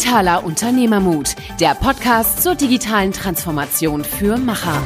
Digitaler Unternehmermut, der Podcast zur digitalen Transformation für Macher.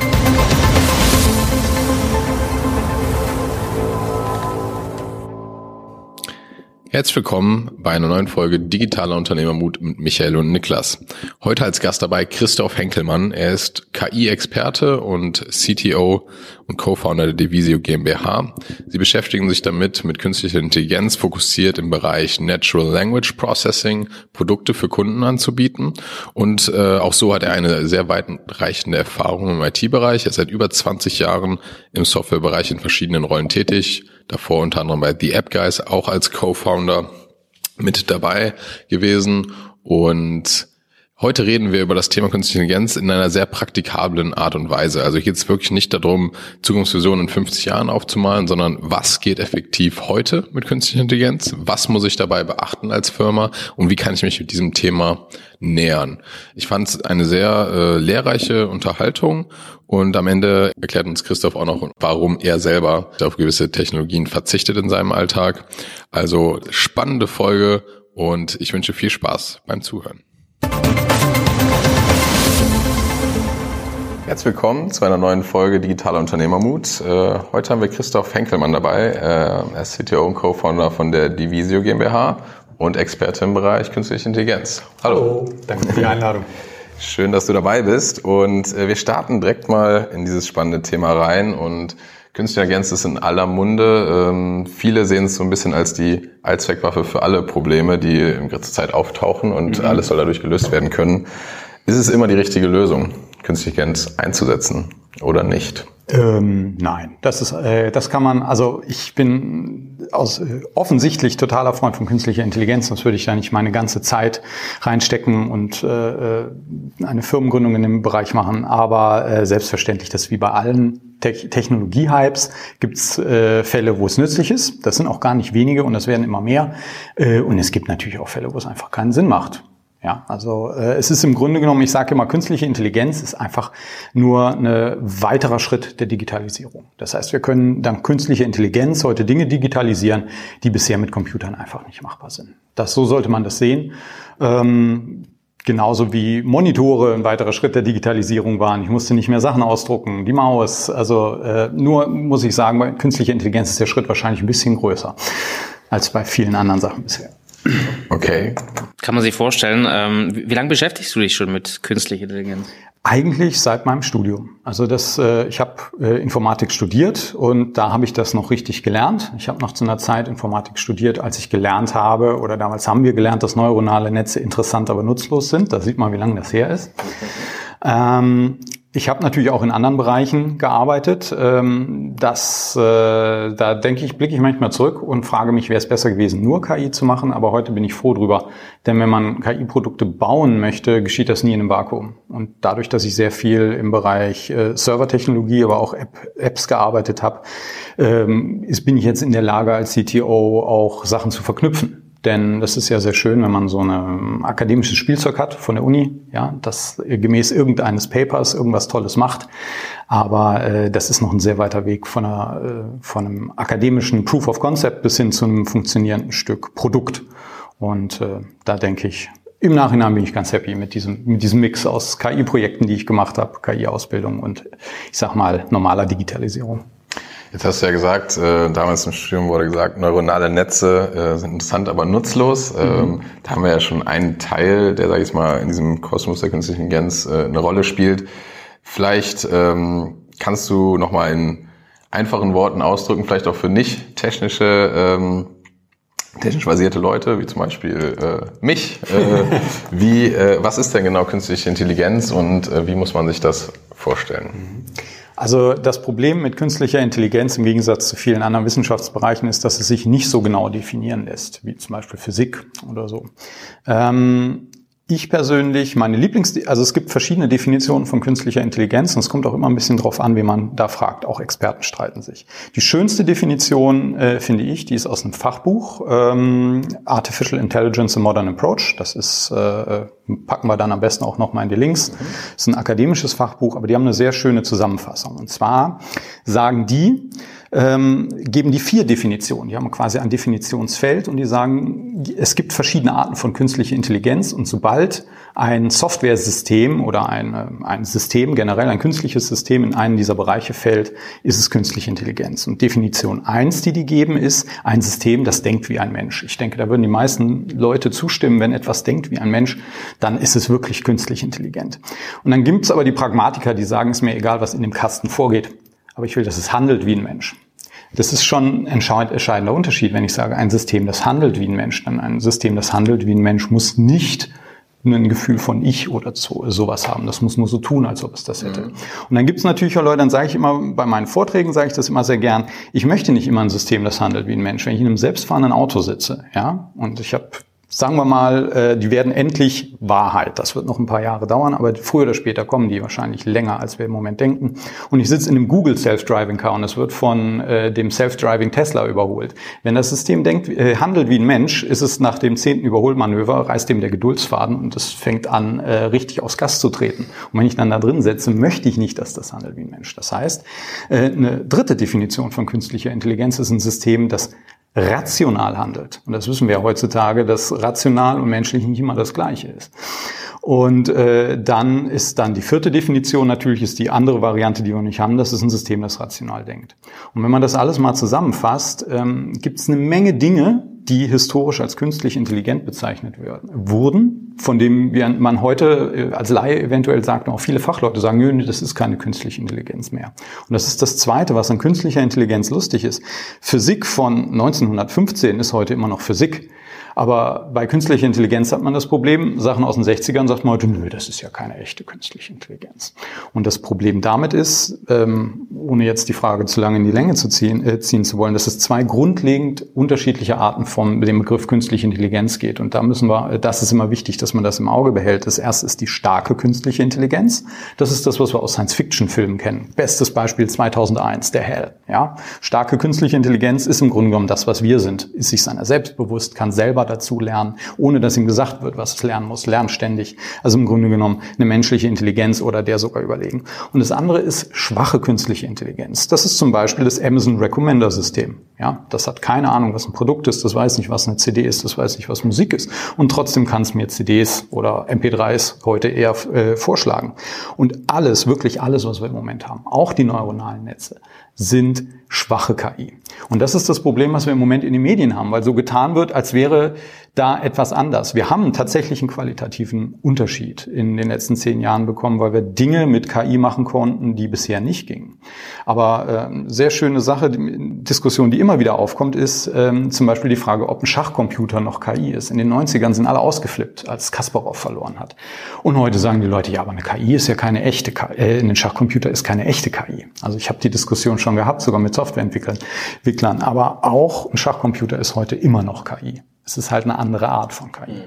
Herzlich willkommen bei einer neuen Folge Digitaler Unternehmermut mit Michael und Niklas. Heute als Gast dabei Christoph Henkelmann. Er ist KI-Experte und CTO und Co-Founder der Divisio GmbH. Sie beschäftigen sich damit, mit künstlicher Intelligenz fokussiert im Bereich Natural Language Processing Produkte für Kunden anzubieten. Und äh, auch so hat er eine sehr weitreichende Erfahrung im IT-Bereich. Er ist seit über 20 Jahren im Softwarebereich in verschiedenen Rollen tätig davor unter anderem bei The App Guys auch als Co-Founder mit dabei gewesen und Heute reden wir über das Thema Künstliche Intelligenz in einer sehr praktikablen Art und Weise. Also hier geht es wirklich nicht darum, Zukunftsvisionen in 50 Jahren aufzumalen, sondern was geht effektiv heute mit künstlicher Intelligenz? Was muss ich dabei beachten als Firma? Und wie kann ich mich mit diesem Thema nähern? Ich fand es eine sehr äh, lehrreiche Unterhaltung und am Ende erklärt uns Christoph auch noch, warum er selber auf gewisse Technologien verzichtet in seinem Alltag. Also spannende Folge und ich wünsche viel Spaß beim Zuhören. Herzlich willkommen zu einer neuen Folge Digitaler Unternehmermut. Äh, heute haben wir Christoph Henkelmann dabei. Äh, er ist CTO und Co-Founder von der Divisio GmbH und Experte im Bereich Künstliche Intelligenz. Hallo. Hallo, danke für die Einladung. Schön, dass du dabei bist. Und äh, wir starten direkt mal in dieses spannende Thema rein. Und Künstliche Intelligenz ist in aller Munde. Ähm, viele sehen es so ein bisschen als die Allzweckwaffe für alle Probleme, die in kurzer Zeit auftauchen und mhm. alles soll dadurch gelöst werden können. Ist es immer die richtige Lösung? Künstliche Intelligenz einzusetzen oder nicht? Ähm, nein, das ist, äh, das kann man. Also ich bin aus äh, offensichtlich totaler Freund von künstlicher Intelligenz. Sonst würde ich da nicht meine ganze Zeit reinstecken und äh, äh eine Firmengründung in dem Bereich machen. Aber äh, selbstverständlich, das wie bei allen Te Technologie-Hypes gibt es äh, Fälle, wo es nützlich ist. Das sind auch gar nicht wenige und das werden immer mehr. Äh, und es gibt natürlich auch Fälle, wo es einfach keinen Sinn macht. Ja, also äh, es ist im Grunde genommen, ich sage immer, künstliche Intelligenz ist einfach nur ein weiterer Schritt der Digitalisierung. Das heißt, wir können dank künstlicher Intelligenz heute Dinge digitalisieren, die bisher mit Computern einfach nicht machbar sind. Das so sollte man das sehen. Ähm, genauso wie Monitore ein weiterer Schritt der Digitalisierung waren. Ich musste nicht mehr Sachen ausdrucken, die Maus. Also äh, nur muss ich sagen, bei künstlicher Intelligenz ist der Schritt wahrscheinlich ein bisschen größer als bei vielen anderen Sachen bisher. Okay. Kann man sich vorstellen, ähm, wie, lange beschäftigst du dich schon mit künstlicher Intelligenz? Eigentlich seit meinem Studium. Also das, äh, ich habe äh, Informatik studiert und da habe ich das noch richtig gelernt. Ich habe noch zu einer Zeit Informatik studiert, als ich gelernt habe, oder damals haben wir gelernt, dass neuronale Netze interessant, aber nutzlos sind. Da sieht man, wie lange das her ist. Ähm, ich habe natürlich auch in anderen Bereichen gearbeitet. Ähm, das, äh, da denke ich, blicke ich manchmal zurück und frage mich, wäre es besser gewesen, nur KI zu machen. Aber heute bin ich froh drüber, denn wenn man KI-Produkte bauen möchte, geschieht das nie in einem Vakuum. Und dadurch, dass ich sehr viel im Bereich äh, Servertechnologie, aber auch App, Apps gearbeitet habe, ähm, bin ich jetzt in der Lage, als CTO auch Sachen zu verknüpfen. Denn das ist ja sehr schön, wenn man so ein ähm, akademisches Spielzeug hat von der Uni, ja, das gemäß irgendeines Papers irgendwas Tolles macht. Aber äh, das ist noch ein sehr weiter Weg von, einer, äh, von einem akademischen Proof of Concept bis hin zu einem funktionierenden Stück Produkt. Und äh, da denke ich, im Nachhinein bin ich ganz happy mit diesem, mit diesem Mix aus KI-Projekten, die ich gemacht habe, KI-Ausbildung und ich sag mal normaler Digitalisierung. Jetzt hast du ja gesagt, äh, damals im Studium wurde gesagt, neuronale Netze äh, sind interessant, aber nutzlos. Mhm. Ähm, da haben wir ja schon einen Teil, der, sage ich mal, in diesem Kosmos der künstlichen Intelligenz äh, eine Rolle spielt. Vielleicht ähm, kannst du nochmal in einfachen Worten ausdrücken, vielleicht auch für nicht technische, ähm, technisch basierte Leute, wie zum Beispiel äh, mich. Äh, wie, äh, was ist denn genau künstliche Intelligenz und äh, wie muss man sich das vorstellen? Mhm. Also das Problem mit künstlicher Intelligenz im Gegensatz zu vielen anderen Wissenschaftsbereichen ist, dass es sich nicht so genau definieren lässt, wie zum Beispiel Physik oder so. Ähm, ich persönlich, meine Lieblings, also es gibt verschiedene Definitionen von künstlicher Intelligenz und es kommt auch immer ein bisschen drauf an, wie man da fragt. Auch Experten streiten sich. Die schönste Definition äh, finde ich, die ist aus einem Fachbuch ähm, Artificial Intelligence a Modern Approach. Das ist äh, packen wir dann am besten auch noch mal in die Links. Das ist ein akademisches Fachbuch, aber die haben eine sehr schöne Zusammenfassung. Und zwar sagen die, ähm, geben die vier Definitionen. Die haben quasi ein Definitionsfeld und die sagen, es gibt verschiedene Arten von künstlicher Intelligenz und sobald ein Softwaresystem oder ein, äh, ein System, generell ein künstliches System in einen dieser Bereiche fällt, ist es künstliche Intelligenz. Und Definition eins, die die geben, ist ein System, das denkt wie ein Mensch. Ich denke, da würden die meisten Leute zustimmen, wenn etwas denkt wie ein Mensch, dann ist es wirklich künstlich intelligent. Und dann gibt es aber die Pragmatiker, die sagen, es ist mir egal, was in dem Kasten vorgeht, aber ich will, dass es handelt wie ein Mensch. Das ist schon ein entscheidender Unterschied, wenn ich sage, ein System, das handelt wie ein Mensch. Dann ein System, das handelt wie ein Mensch, muss nicht ein Gefühl von Ich oder so, sowas haben. Das muss nur so tun, als ob es das hätte. Mhm. Und dann gibt es natürlich auch Leute, dann sage ich immer, bei meinen Vorträgen sage ich das immer sehr gern, ich möchte nicht immer ein System, das handelt wie ein Mensch. Wenn ich in einem selbstfahrenden Auto sitze, ja, und ich habe sagen wir mal, äh, die werden endlich Wahrheit. Das wird noch ein paar Jahre dauern, aber früher oder später kommen die wahrscheinlich länger, als wir im Moment denken. Und ich sitze in einem Google Self-Driving Car und es wird von äh, dem Self-Driving Tesla überholt. Wenn das System denkt, äh, handelt wie ein Mensch, ist es nach dem zehnten Überholmanöver, reißt dem der Geduldsfaden und es fängt an, richtig aufs Gas zu treten. Und wenn ich dann da drin setze, möchte ich nicht, dass das handelt wie ein Mensch. Das heißt, eine dritte Definition von künstlicher Intelligenz ist ein System, das rational handelt. Und das wissen wir heutzutage, dass rational und menschlich nicht immer das Gleiche ist. Und äh, dann ist dann die vierte Definition natürlich ist die andere Variante, die wir nicht haben. Das ist ein System, das rational denkt. Und wenn man das alles mal zusammenfasst, ähm, gibt es eine Menge Dinge, die historisch als künstlich intelligent bezeichnet werden, wurden, von dem man heute äh, als Laie eventuell sagt, auch viele Fachleute sagen, nö, das ist keine künstliche Intelligenz mehr. Und das ist das Zweite, was an künstlicher Intelligenz lustig ist. Physik von 1915 ist heute immer noch Physik. Aber bei künstlicher Intelligenz hat man das Problem, Sachen aus den 60ern sagt man heute, nö, das ist ja keine echte künstliche Intelligenz. Und das Problem damit ist, ähm, ohne jetzt die Frage zu lange in die Länge zu ziehen, äh, ziehen zu wollen, dass es zwei grundlegend unterschiedliche Arten von dem Begriff künstliche Intelligenz geht. Und da müssen wir, das ist immer wichtig, dass man das im Auge behält. Das erste ist die starke künstliche Intelligenz. Das ist das, was wir aus Science-Fiction-Filmen kennen. Bestes Beispiel 2001, der Hell. Ja, starke künstliche Intelligenz ist im Grunde genommen das, was wir sind. Ist sich seiner selbst bewusst, kann selber dazu lernen, ohne dass ihm gesagt wird, was es lernen muss, lernt ständig. Also im Grunde genommen eine menschliche Intelligenz oder der sogar überlegen. Und das andere ist schwache künstliche Intelligenz. Das ist zum Beispiel das Amazon Recommender System. Ja, das hat keine Ahnung, was ein Produkt ist, das weiß nicht, was eine CD ist, das weiß nicht, was Musik ist. Und trotzdem kann es mir CDs oder MP3s heute eher äh, vorschlagen. Und alles, wirklich alles, was wir im Moment haben, auch die neuronalen Netze, sind schwache KI. Und das ist das Problem, was wir im Moment in den Medien haben, weil so getan wird, als wäre da etwas anders. Wir haben tatsächlich einen qualitativen Unterschied in den letzten zehn Jahren bekommen, weil wir Dinge mit KI machen konnten, die bisher nicht gingen. Aber äh, sehr schöne Sache, die Diskussion, die immer wieder aufkommt, ist ähm, zum Beispiel die Frage, ob ein Schachcomputer noch KI ist. In den 90ern sind alle ausgeflippt, als Kasparov verloren hat. Und heute sagen die Leute, ja, aber eine KI ist ja keine echte KI, äh, ein Schachcomputer ist keine echte KI. Also ich habe die Diskussion schon gehabt, sogar mit Softwareentwicklern. Aber auch ein Schachcomputer ist heute immer noch KI. Es ist halt eine andere Art von KI.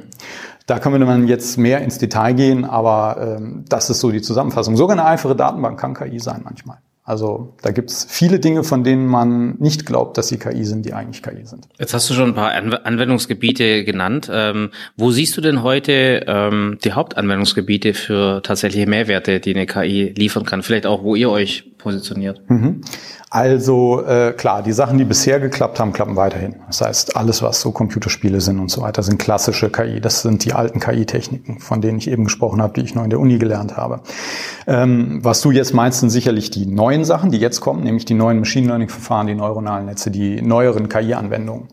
Da können wir jetzt mehr ins Detail gehen, aber ähm, das ist so die Zusammenfassung. Sogar eine einfache Datenbank kann KI sein manchmal. Also da gibt's viele Dinge, von denen man nicht glaubt, dass sie KI sind, die eigentlich KI sind. Jetzt hast du schon ein paar Anwendungsgebiete genannt. Ähm, wo siehst du denn heute ähm, die Hauptanwendungsgebiete für tatsächliche Mehrwerte, die eine KI liefern kann? Vielleicht auch, wo ihr euch positioniert? Mhm. Also äh, klar, die Sachen, die bisher geklappt haben, klappen weiterhin. Das heißt, alles, was so Computerspiele sind und so weiter, sind klassische KI. Das sind die alten KI-Techniken, von denen ich eben gesprochen habe, die ich noch in der Uni gelernt habe. Ähm, was du jetzt meinst, sind sicherlich die neuen Sachen, die jetzt kommen, nämlich die neuen Machine Learning-Verfahren, die neuronalen Netze, die neueren KI-Anwendungen.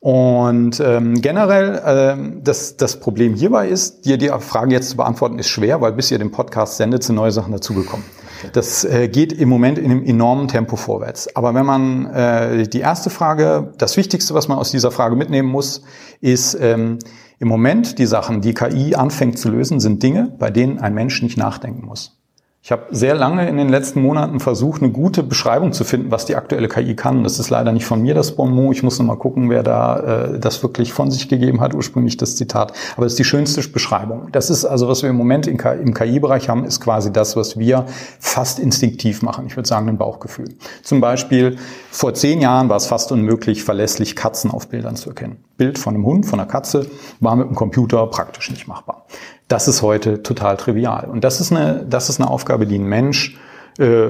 Und ähm, generell ähm, das, das Problem hierbei ist, dir die Frage jetzt zu beantworten, ist schwer, weil bis ihr den Podcast sendet, sind neue Sachen dazugekommen. Das äh, geht im Moment in einem enormen Tempo vorwärts. Aber wenn man äh, die erste Frage, das Wichtigste, was man aus dieser Frage mitnehmen muss, ist ähm, im Moment die Sachen, die KI anfängt zu lösen, sind Dinge, bei denen ein Mensch nicht nachdenken muss. Ich habe sehr lange in den letzten Monaten versucht, eine gute Beschreibung zu finden, was die aktuelle KI kann. Das ist leider nicht von mir das Bonmot. Ich muss noch mal gucken, wer da äh, das wirklich von sich gegeben hat, ursprünglich das Zitat. Aber es ist die schönste Beschreibung. Das ist also, was wir im Moment im KI-Bereich haben, ist quasi das, was wir fast instinktiv machen. Ich würde sagen, ein Bauchgefühl. Zum Beispiel, vor zehn Jahren war es fast unmöglich, verlässlich Katzen auf Bildern zu erkennen. Bild von einem Hund, von einer Katze, war mit dem Computer praktisch nicht machbar. Das ist heute total trivial. Und das ist eine, das ist eine Aufgabe, die ein Mensch äh,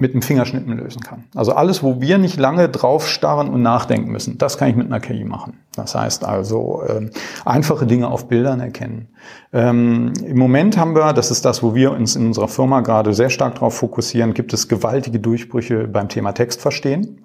mit einem Fingerschnippen lösen kann. Also alles, wo wir nicht lange drauf starren und nachdenken müssen, das kann ich mit einer KI machen. Das heißt also äh, einfache Dinge auf Bildern erkennen. Ähm, Im Moment haben wir, das ist das, wo wir uns in unserer Firma gerade sehr stark darauf fokussieren, gibt es gewaltige Durchbrüche beim Thema Textverstehen.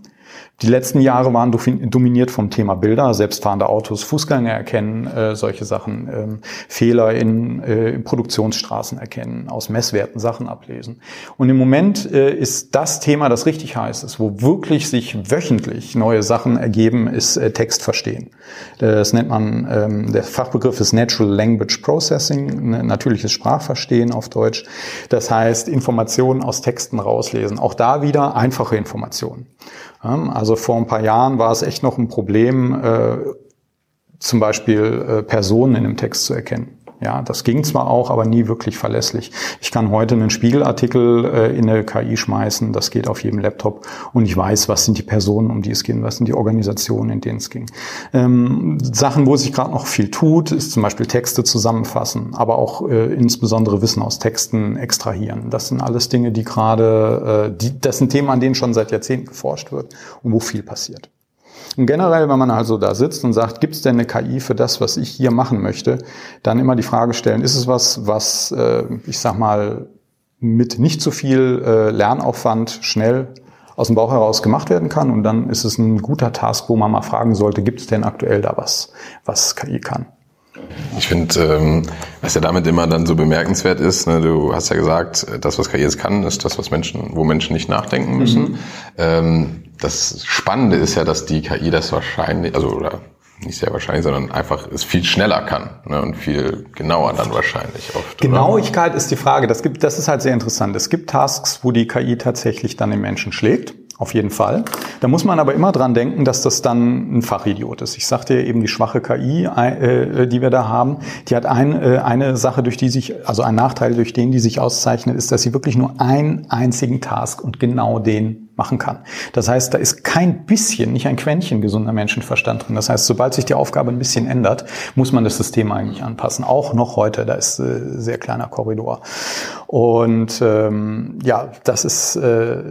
Die letzten Jahre waren dominiert vom Thema Bilder, selbstfahrende Autos, Fußgänger erkennen, äh, solche Sachen, ähm, Fehler in, äh, in, Produktionsstraßen erkennen, aus Messwerten Sachen ablesen. Und im Moment äh, ist das Thema, das richtig heiß ist, wo wirklich sich wöchentlich neue Sachen ergeben, ist äh, Text verstehen. Das nennt man, ähm, der Fachbegriff ist Natural Language Processing, natürliches Sprachverstehen auf Deutsch. Das heißt, Informationen aus Texten rauslesen. Auch da wieder einfache Informationen. Also vor ein paar Jahren war es echt noch ein Problem, äh, zum Beispiel äh, Personen in einem Text zu erkennen. Ja, das ging zwar auch, aber nie wirklich verlässlich. Ich kann heute einen Spiegelartikel äh, in eine KI schmeißen, das geht auf jedem Laptop und ich weiß, was sind die Personen, um die es ging, was sind die Organisationen, in denen es ging. Ähm, Sachen, wo sich gerade noch viel tut, ist zum Beispiel Texte zusammenfassen, aber auch äh, insbesondere Wissen aus Texten extrahieren. Das sind alles Dinge, die gerade, äh, das sind Themen, an denen schon seit Jahrzehnten geforscht wird und wo viel passiert. Und generell, wenn man also da sitzt und sagt, gibt es denn eine KI für das, was ich hier machen möchte, dann immer die Frage stellen, ist es was, was, äh, ich sag mal, mit nicht zu viel äh, Lernaufwand schnell aus dem Bauch heraus gemacht werden kann. Und dann ist es ein guter Task, wo man mal fragen sollte, gibt es denn aktuell da was, was KI kann? Ich finde, ähm, was ja damit immer dann so bemerkenswert ist, ne, du hast ja gesagt, das, was KI kann, ist das, was Menschen, wo Menschen nicht nachdenken müssen. Mhm. Ähm, das Spannende ist ja, dass die KI das wahrscheinlich, also oder nicht sehr wahrscheinlich, sondern einfach es viel schneller kann ne, und viel genauer dann wahrscheinlich oft. Genauigkeit oder? ist die Frage. Das gibt, das ist halt sehr interessant. Es gibt Tasks, wo die KI tatsächlich dann den Menschen schlägt. Auf jeden Fall. Da muss man aber immer dran denken, dass das dann ein Fachidiot ist. Ich sagte ja eben, die schwache KI, äh, die wir da haben, die hat ein, äh, eine Sache, durch die sich, also ein Nachteil, durch den die sich auszeichnet, ist, dass sie wirklich nur einen einzigen Task und genau den machen kann. Das heißt, da ist kein bisschen, nicht ein Quäntchen gesunder Menschenverstand drin. Das heißt, sobald sich die Aufgabe ein bisschen ändert, muss man das System eigentlich anpassen. Auch noch heute, da ist äh, sehr kleiner Korridor. Und ähm, ja, das ist äh,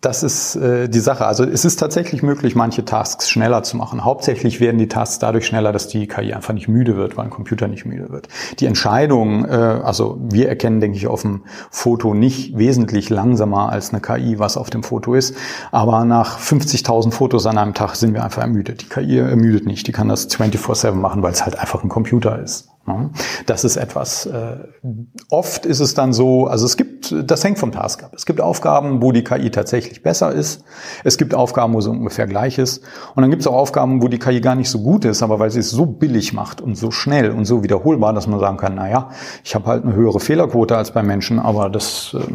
das ist äh, die Sache. Also es ist tatsächlich möglich, manche Tasks schneller zu machen. Hauptsächlich werden die Tasks dadurch schneller, dass die KI einfach nicht müde wird, weil ein Computer nicht müde wird. Die Entscheidung, äh, also wir erkennen, denke ich, auf dem Foto nicht wesentlich langsamer als eine KI, was auf dem Foto ist. Aber nach 50.000 Fotos an einem Tag sind wir einfach ermüdet. Die KI ermüdet nicht. Die kann das 24-7 machen, weil es halt einfach ein Computer ist. Das ist etwas. Äh, oft ist es dann so, also es gibt, das hängt vom Task ab. Es gibt Aufgaben, wo die KI tatsächlich besser ist. Es gibt Aufgaben, wo sie ungefähr gleich ist. Und dann gibt es auch Aufgaben, wo die KI gar nicht so gut ist, aber weil sie es so billig macht und so schnell und so wiederholbar, dass man sagen kann, na ja, ich habe halt eine höhere Fehlerquote als bei Menschen, aber das äh,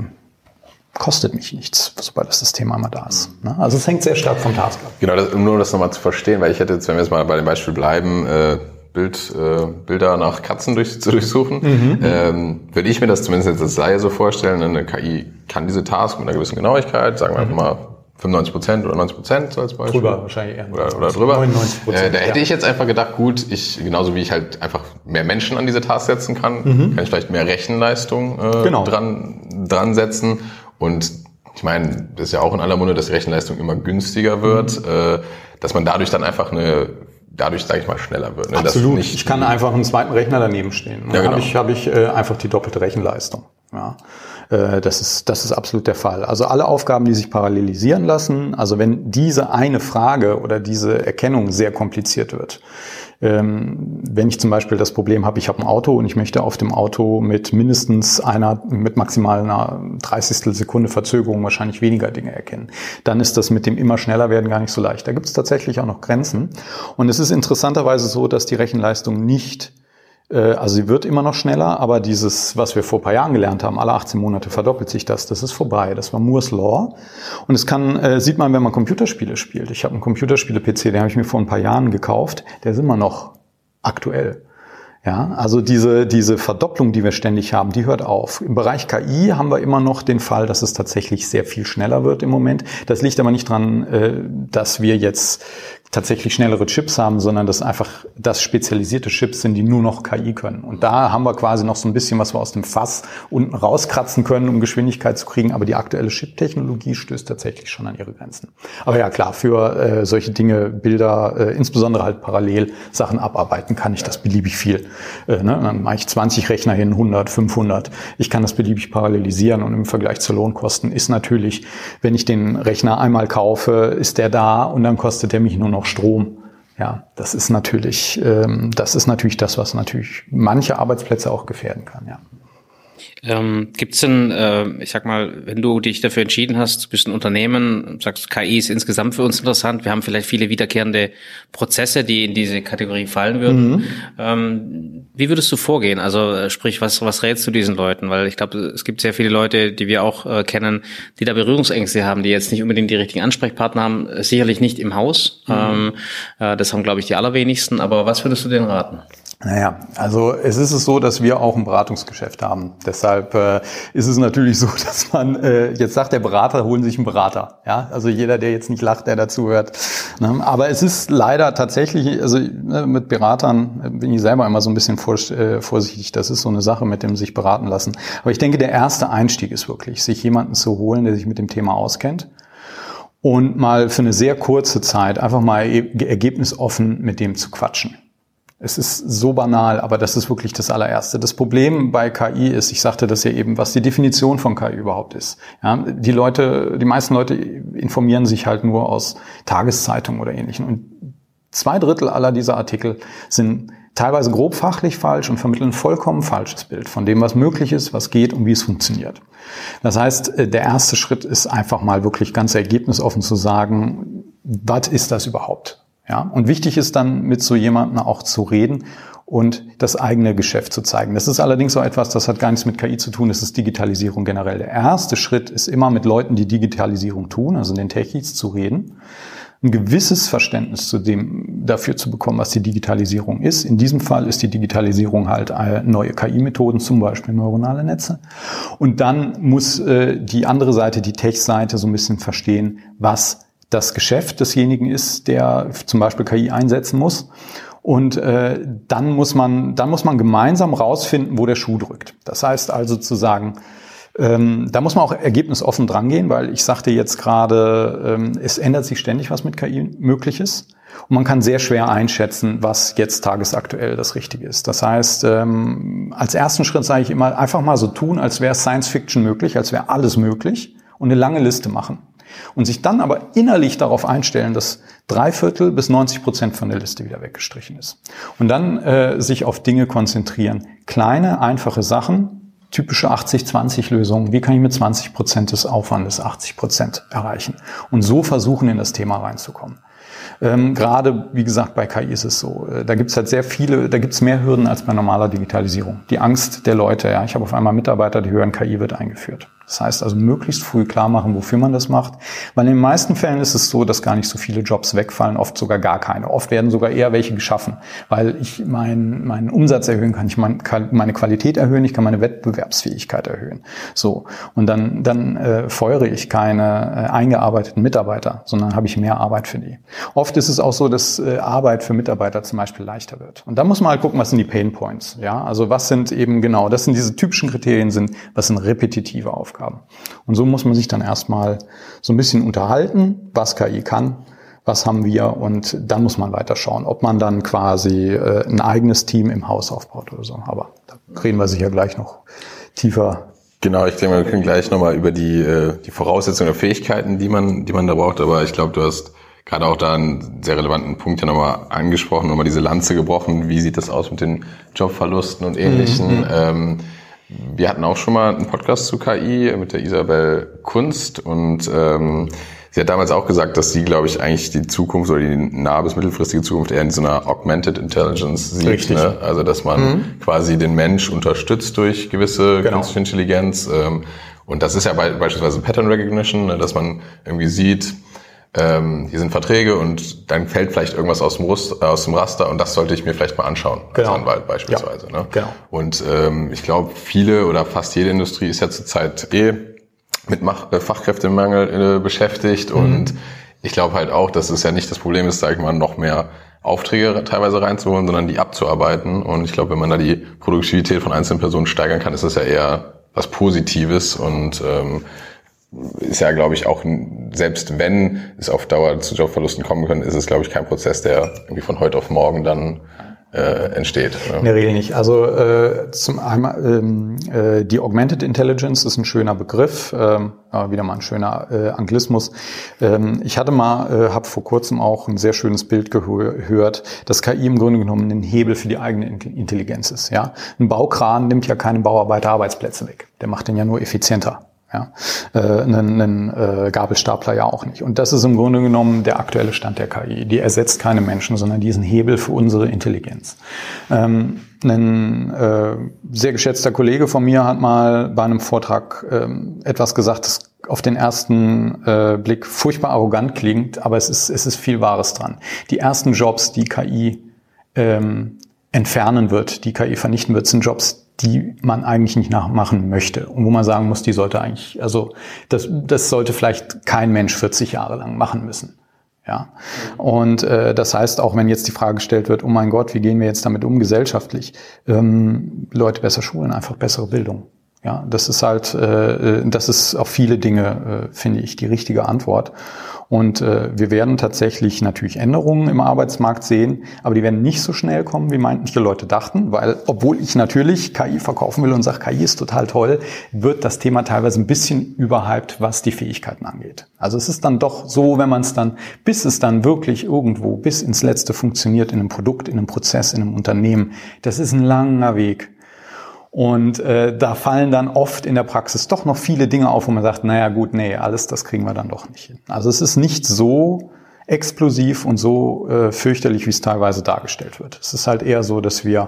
kostet mich nichts, sobald das System einmal da ist. Ne? Also es hängt sehr stark vom Task ab. Genau, das, um das nochmal zu verstehen, weil ich hätte jetzt, wenn wir jetzt mal bei dem Beispiel bleiben, äh Bild, äh, Bilder nach Katzen durch, zu durchsuchen, mhm. ähm, würde ich mir das zumindest jetzt als Laie so vorstellen, eine KI kann diese Task mit einer gewissen Genauigkeit, sagen wir einfach mhm. mal 95 Prozent oder 90 Prozent als Beispiel. Drüber wahrscheinlich eher. Oder, oder drüber. 99 Prozent. Äh, da hätte ja. ich jetzt einfach gedacht, gut, ich, genauso wie ich halt einfach mehr Menschen an diese Task setzen kann, mhm. kann ich vielleicht mehr Rechenleistung äh, genau. dran, dran setzen. Und ich meine, das ist ja auch in aller Munde, dass die Rechenleistung immer günstiger wird, mhm. äh, dass man dadurch dann einfach eine dadurch, sage ich mal, schneller wird. Ne? Absolut. ich kann einfach einen zweiten Rechner daneben stehen. Ja, genau. habe ich, hab ich äh, einfach die doppelte Rechenleistung. Ja. Äh, das, ist, das ist absolut der Fall. Also alle Aufgaben, die sich parallelisieren lassen, also wenn diese eine Frage oder diese Erkennung sehr kompliziert wird, wenn ich zum Beispiel das Problem habe, ich habe ein Auto und ich möchte auf dem Auto mit mindestens einer, mit maximal einer 30. Sekunde Verzögerung wahrscheinlich weniger Dinge erkennen, dann ist das mit dem immer schneller werden gar nicht so leicht. Da gibt es tatsächlich auch noch Grenzen. Und es ist interessanterweise so, dass die Rechenleistung nicht also sie wird immer noch schneller, aber dieses, was wir vor paar Jahren gelernt haben, alle 18 Monate verdoppelt sich das, das ist vorbei. Das war Moore's Law. Und es kann, äh, sieht man, wenn man Computerspiele spielt. Ich habe einen Computerspiele-PC, den habe ich mir vor ein paar Jahren gekauft, der ist immer noch aktuell. Ja, also diese, diese Verdopplung, die wir ständig haben, die hört auf. Im Bereich KI haben wir immer noch den Fall, dass es tatsächlich sehr viel schneller wird im Moment. Das liegt aber nicht dran, äh, dass wir jetzt tatsächlich schnellere Chips haben, sondern dass einfach das spezialisierte Chips sind, die nur noch KI können. Und da haben wir quasi noch so ein bisschen, was wir aus dem Fass unten rauskratzen können, um Geschwindigkeit zu kriegen. Aber die aktuelle Chip-Technologie stößt tatsächlich schon an ihre Grenzen. Aber ja, klar, für äh, solche Dinge, Bilder, äh, insbesondere halt parallel Sachen abarbeiten, kann ich das beliebig viel. Äh, ne? Dann mache ich 20 Rechner hin, 100, 500. Ich kann das beliebig parallelisieren und im Vergleich zu Lohnkosten ist natürlich, wenn ich den Rechner einmal kaufe, ist der da und dann kostet der mich nur noch Strom. Ja, das ist natürlich, ähm, das ist natürlich das, was natürlich manche Arbeitsplätze auch gefährden kann. Ja. Ähm, Gibt es denn, äh, ich sag mal, wenn du dich dafür entschieden hast, du bist ein Unternehmen, sagst, KI ist insgesamt für uns interessant, wir haben vielleicht viele wiederkehrende Prozesse, die in diese Kategorie fallen würden. Mhm. Ähm, wie würdest du vorgehen? Also äh, sprich, was, was rätst du diesen Leuten? Weil ich glaube, es gibt sehr viele Leute, die wir auch äh, kennen, die da Berührungsängste haben, die jetzt nicht unbedingt die richtigen Ansprechpartner haben, sicherlich nicht im Haus. Mhm. Ähm, äh, das haben, glaube ich, die allerwenigsten. Aber was würdest du denen raten? Naja, also es ist es so, dass wir auch ein Beratungsgeschäft haben. Deshalb äh, ist es natürlich so, dass man äh, jetzt sagt, der Berater holen sich einen Berater. Ja, also jeder, der jetzt nicht lacht, der dazu hört. Ne? Aber es ist leider tatsächlich, also ne, mit Beratern bin ich selber immer so ein bisschen vor, äh, vorsichtig. Das ist so eine Sache mit dem sich beraten lassen. Aber ich denke, der erste Einstieg ist wirklich, sich jemanden zu holen, der sich mit dem Thema auskennt und mal für eine sehr kurze Zeit einfach mal ergebnisoffen mit dem zu quatschen. Es ist so banal, aber das ist wirklich das allererste. Das Problem bei KI ist, ich sagte das ja eben, was die Definition von KI überhaupt ist. Ja, die Leute, die meisten Leute informieren sich halt nur aus Tageszeitungen oder ähnlichen. Und zwei Drittel aller dieser Artikel sind teilweise grob fachlich falsch und vermitteln vollkommen falsches Bild von dem, was möglich ist, was geht und wie es funktioniert. Das heißt, äh, der erste Schritt ist einfach mal wirklich ganz ergebnisoffen zu sagen, was ist das überhaupt? Ja, und wichtig ist dann mit so jemandem auch zu reden und das eigene Geschäft zu zeigen. Das ist allerdings auch etwas, das hat gar nichts mit KI zu tun, das ist Digitalisierung generell. Der erste Schritt ist immer mit Leuten, die Digitalisierung tun, also den Techies zu reden, ein gewisses Verständnis zu dem, dafür zu bekommen, was die Digitalisierung ist. In diesem Fall ist die Digitalisierung halt äh, neue KI-Methoden, zum Beispiel neuronale Netze. Und dann muss äh, die andere Seite, die Tech-Seite, so ein bisschen verstehen, was das Geschäft desjenigen ist, der zum Beispiel KI einsetzen muss. Und äh, dann muss man, dann muss man gemeinsam rausfinden, wo der Schuh drückt. Das heißt also zu sagen, ähm, da muss man auch ergebnisoffen drangehen, weil ich sagte jetzt gerade, ähm, es ändert sich ständig, was mit KI möglich ist. Und man kann sehr schwer einschätzen, was jetzt tagesaktuell das Richtige ist. Das heißt, ähm, als ersten Schritt sage ich immer, einfach mal so tun, als wäre Science Fiction möglich, als wäre alles möglich und eine lange Liste machen und sich dann aber innerlich darauf einstellen, dass drei Viertel bis 90 Prozent von der Liste wieder weggestrichen ist. Und dann äh, sich auf Dinge konzentrieren. Kleine, einfache Sachen, typische 80-20-Lösungen. Wie kann ich mit 20 Prozent des Aufwandes 80 Prozent erreichen? Und so versuchen, in das Thema reinzukommen. Ähm, Gerade, wie gesagt, bei KI ist es so. Äh, da gibt es halt sehr viele, da gibt es mehr Hürden als bei normaler Digitalisierung. Die Angst der Leute, ja. Ich habe auf einmal Mitarbeiter, die hören, KI wird eingeführt. Das heißt also möglichst früh klar machen, wofür man das macht. Weil in den meisten Fällen ist es so, dass gar nicht so viele Jobs wegfallen, oft sogar gar keine. Oft werden sogar eher welche geschaffen, weil ich meinen, meinen Umsatz erhöhen kann, ich meine Qualität erhöhen, ich kann meine Wettbewerbsfähigkeit erhöhen. So. Und dann, dann äh, feuere ich keine äh, eingearbeiteten Mitarbeiter, sondern habe ich mehr Arbeit für die. Oft ist es auch so, dass äh, Arbeit für Mitarbeiter zum Beispiel leichter wird. Und da muss man halt gucken, was sind die Pain Points. Ja, also was sind eben genau, das sind diese typischen Kriterien sind, was sind repetitive Aufgaben. Aufgaben. Und so muss man sich dann erstmal so ein bisschen unterhalten, was KI kann, was haben wir und dann muss man weiter schauen, ob man dann quasi äh, ein eigenes Team im Haus aufbaut oder so. Aber da reden wir sicher gleich noch tiefer Genau, ich denke, wir können gleich nochmal über die, äh, die Voraussetzungen und Fähigkeiten, die man, die man da braucht. Aber ich glaube, du hast gerade auch da einen sehr relevanten Punkt ja nochmal angesprochen, nochmal diese Lanze gebrochen. Wie sieht das aus mit den Jobverlusten und Ähnlichen? Mhm. Ähm, wir hatten auch schon mal einen Podcast zu KI mit der Isabel Kunst und ähm, sie hat damals auch gesagt, dass sie, glaube ich, eigentlich die Zukunft oder die nahe bis mittelfristige Zukunft eher in so einer Augmented Intelligence sieht. Richtig. Ne? Also dass man mhm. quasi den Mensch unterstützt durch gewisse genau. künstliche Intelligenz. Ähm, und das ist ja beispielsweise Pattern Recognition, ne? dass man irgendwie sieht, ähm, hier sind Verträge und dann fällt vielleicht irgendwas aus dem, Rust, äh, aus dem Raster und das sollte ich mir vielleicht mal anschauen genau. als Anwalt beispielsweise. Ja, ne? genau. Und ähm, ich glaube, viele oder fast jede Industrie ist ja zurzeit eh mit Mach äh, Fachkräftemangel äh, beschäftigt mhm. und Ich glaube halt auch, dass es ja nicht das Problem ist, sag ich mal, noch mehr Aufträge teilweise reinzuholen, sondern die abzuarbeiten. Und ich glaube, wenn man da die Produktivität von einzelnen Personen steigern kann, ist das ja eher was Positives und ähm, ist ja, glaube ich, auch, selbst wenn es auf Dauer zu Jobverlusten kommen können, ist es, glaube ich, kein Prozess, der irgendwie von heute auf morgen dann äh, entsteht. Ja. In der Regel nicht. Also äh, zum einmal ähm, äh, die Augmented Intelligence ist ein schöner Begriff, ähm, wieder mal ein schöner äh, Anglismus. Ähm, ich hatte mal, äh, habe vor kurzem auch ein sehr schönes Bild gehört, dass KI im Grunde genommen ein Hebel für die eigene Intelligenz ist. Ja, ein Baukran nimmt ja keinen Bauarbeiter Arbeitsplätze weg. Der macht den ja nur effizienter. Ja, äh, einen, einen äh, Gabelstapler ja auch nicht. Und das ist im Grunde genommen der aktuelle Stand der KI. Die ersetzt keine Menschen, sondern diesen Hebel für unsere Intelligenz. Ähm, ein äh, sehr geschätzter Kollege von mir hat mal bei einem Vortrag ähm, etwas gesagt, das auf den ersten äh, Blick furchtbar arrogant klingt, aber es ist, es ist viel Wahres dran. Die ersten Jobs, die KI ähm, entfernen wird, die KI vernichten wird, sind Jobs, die man eigentlich nicht nachmachen möchte und wo man sagen muss, die sollte eigentlich, also das, das sollte vielleicht kein Mensch 40 Jahre lang machen müssen. Ja. Und äh, das heißt, auch wenn jetzt die Frage gestellt wird, oh mein Gott, wie gehen wir jetzt damit um gesellschaftlich, ähm, Leute besser schulen, einfach bessere Bildung. Ja, das ist halt, äh, äh das ist auf viele Dinge, äh, finde ich, die richtige Antwort. Und äh, wir werden tatsächlich natürlich Änderungen im Arbeitsmarkt sehen, aber die werden nicht so schnell kommen, wie manche Leute dachten, weil obwohl ich natürlich KI verkaufen will und sage, KI ist total toll, wird das Thema teilweise ein bisschen überhyped, was die Fähigkeiten angeht. Also es ist dann doch so, wenn man es dann, bis es dann wirklich irgendwo bis ins Letzte funktioniert in einem Produkt, in einem Prozess, in einem Unternehmen, das ist ein langer Weg. Und äh, da fallen dann oft in der Praxis doch noch viele Dinge auf, wo man sagt, naja gut, nee, alles das kriegen wir dann doch nicht hin. Also es ist nicht so explosiv und so äh, fürchterlich, wie es teilweise dargestellt wird. Es ist halt eher so, dass wir,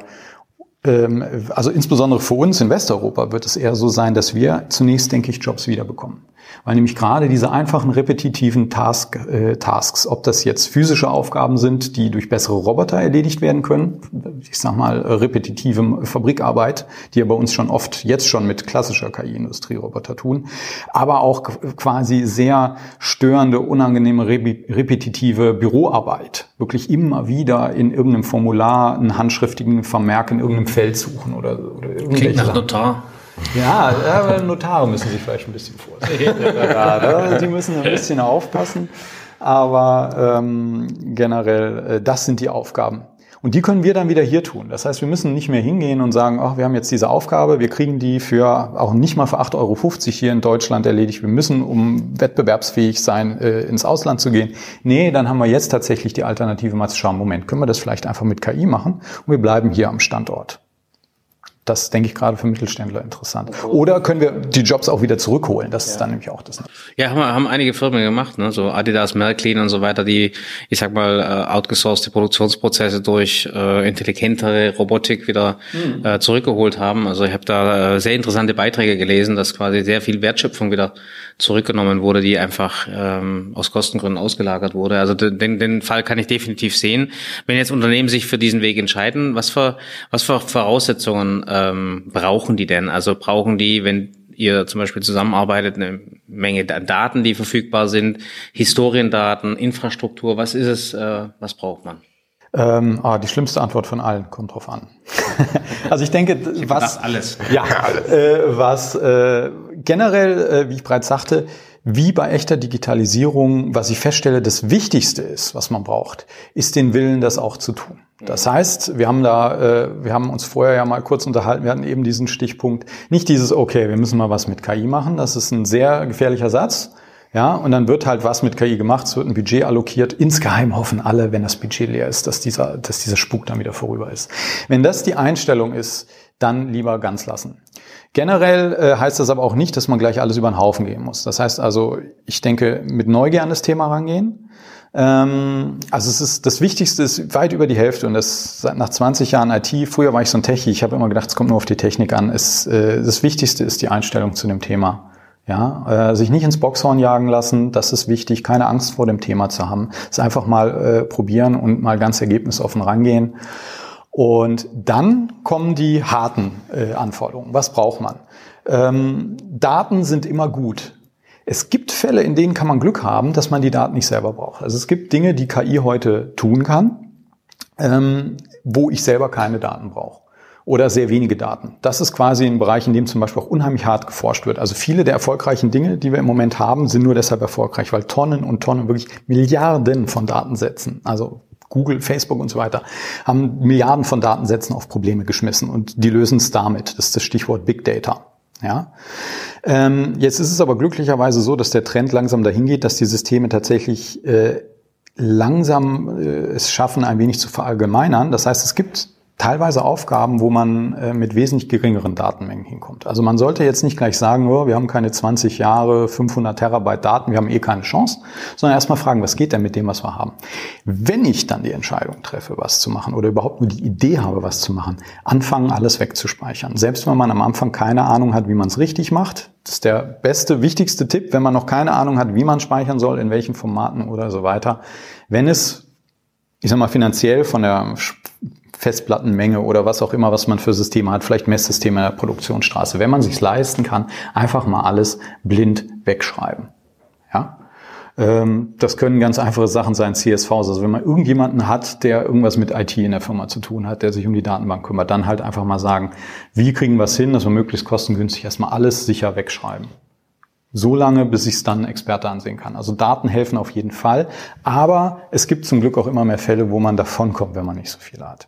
ähm, also insbesondere für uns in Westeuropa wird es eher so sein, dass wir zunächst, denke ich, Jobs wiederbekommen weil nämlich gerade diese einfachen repetitiven Task, äh, Tasks, ob das jetzt physische Aufgaben sind, die durch bessere Roboter erledigt werden können, ich sag mal äh, repetitive Fabrikarbeit, die ja bei uns schon oft jetzt schon mit klassischer KI-Industrieroboter tun, aber auch quasi sehr störende, unangenehme, repetitive Büroarbeit, wirklich immer wieder in irgendeinem Formular einen handschriftigen Vermerk in irgendeinem Feld suchen oder, oder irgendwelche Klingt nach Notar. Ja, aber Notare müssen sich vielleicht ein bisschen vorsichtig gerade. Die müssen ein bisschen aufpassen. Aber ähm, generell, äh, das sind die Aufgaben. Und die können wir dann wieder hier tun. Das heißt, wir müssen nicht mehr hingehen und sagen, ach, wir haben jetzt diese Aufgabe, wir kriegen die für auch nicht mal für 8,50 Euro hier in Deutschland erledigt. Wir müssen, um wettbewerbsfähig sein, äh, ins Ausland zu gehen. Nee, dann haben wir jetzt tatsächlich die Alternative mal zu schauen, Moment, können wir das vielleicht einfach mit KI machen und wir bleiben hier am Standort. Das denke ich gerade für Mittelständler interessant. Oder können wir die Jobs auch wieder zurückholen? Das ja. ist dann nämlich auch das. Ja, haben, haben einige Firmen gemacht, ne? so Adidas, Märklin und so weiter, die, ich sag mal, äh, outgesourcete Produktionsprozesse durch äh, intelligentere Robotik wieder mhm. äh, zurückgeholt haben. Also ich habe da äh, sehr interessante Beiträge gelesen, dass quasi sehr viel Wertschöpfung wieder zurückgenommen wurde, die einfach ähm, aus Kostengründen ausgelagert wurde. Also den, den Fall kann ich definitiv sehen. Wenn jetzt Unternehmen sich für diesen Weg entscheiden, was für, was für Voraussetzungen ähm, brauchen die denn? Also brauchen die, wenn ihr zum Beispiel zusammenarbeitet, eine Menge Daten, die verfügbar sind, Historiendaten, Infrastruktur, was ist es, äh, was braucht man? Ähm, ah, die schlimmste Antwort von allen kommt drauf an. also ich denke, ich was alles, ja, äh, was äh, generell, äh, wie ich bereits sagte, wie bei echter Digitalisierung, was ich feststelle, das Wichtigste ist, was man braucht, ist den Willen, das auch zu tun. Das heißt, wir haben da, äh, wir haben uns vorher ja mal kurz unterhalten, wir hatten eben diesen Stichpunkt, nicht dieses, okay, wir müssen mal was mit KI machen, das ist ein sehr gefährlicher Satz, ja, und dann wird halt was mit KI gemacht, es wird ein Budget allokiert. Insgeheim hoffen alle, wenn das Budget leer ist, dass dieser, dass dieser Spuk dann wieder vorüber ist. Wenn das die Einstellung ist, dann lieber ganz lassen. Generell äh, heißt das aber auch nicht, dass man gleich alles über den Haufen gehen muss. Das heißt also, ich denke, mit Neugier an das Thema rangehen. Ähm, also es ist das Wichtigste ist weit über die Hälfte und das seit nach 20 Jahren IT. Früher war ich so ein Techie. Ich habe immer gedacht, es kommt nur auf die Technik an. Es, äh, das Wichtigste ist die Einstellung zu dem Thema. Ja, äh, sich nicht ins Boxhorn jagen lassen, das ist wichtig, keine Angst vor dem Thema zu haben. Es einfach mal äh, probieren und mal ganz ergebnisoffen rangehen. Und dann kommen die harten äh, Anforderungen. Was braucht man? Ähm, Daten sind immer gut. Es gibt Fälle, in denen kann man Glück haben, dass man die Daten nicht selber braucht. Also es gibt Dinge, die KI heute tun kann, ähm, wo ich selber keine Daten brauche oder sehr wenige Daten. Das ist quasi ein Bereich, in dem zum Beispiel auch unheimlich hart geforscht wird. Also viele der erfolgreichen Dinge, die wir im Moment haben, sind nur deshalb erfolgreich, weil Tonnen und Tonnen, wirklich Milliarden von Datensätzen, also Google, Facebook und so weiter, haben Milliarden von Datensätzen auf Probleme geschmissen und die lösen es damit. Das ist das Stichwort Big Data. Ja. Ähm, jetzt ist es aber glücklicherweise so, dass der Trend langsam dahin geht, dass die Systeme tatsächlich äh, langsam äh, es schaffen, ein wenig zu verallgemeinern. Das heißt, es gibt teilweise Aufgaben, wo man äh, mit wesentlich geringeren Datenmengen hinkommt. Also man sollte jetzt nicht gleich sagen, oh, wir haben keine 20 Jahre, 500 Terabyte Daten, wir haben eh keine Chance, sondern erstmal fragen, was geht denn mit dem, was wir haben? Wenn ich dann die Entscheidung treffe, was zu machen oder überhaupt nur die Idee habe, was zu machen, anfangen, alles wegzuspeichern. Selbst wenn man am Anfang keine Ahnung hat, wie man es richtig macht, das ist der beste, wichtigste Tipp, wenn man noch keine Ahnung hat, wie man speichern soll, in welchen Formaten oder so weiter. Wenn es ich sag mal, finanziell von der Festplattenmenge oder was auch immer, was man für Systeme hat, vielleicht Messsysteme in der Produktionsstraße. Wenn man sich leisten kann, einfach mal alles blind wegschreiben. Ja? Ähm, das können ganz einfache Sachen sein, CSVs. Also wenn man irgendjemanden hat, der irgendwas mit IT in der Firma zu tun hat, der sich um die Datenbank kümmert, dann halt einfach mal sagen, wie kriegen wir es hin, dass wir möglichst kostengünstig erstmal alles sicher wegschreiben so lange, bis ich es dann Experte ansehen kann. Also Daten helfen auf jeden Fall, aber es gibt zum Glück auch immer mehr Fälle, wo man davonkommt, wenn man nicht so viele hat.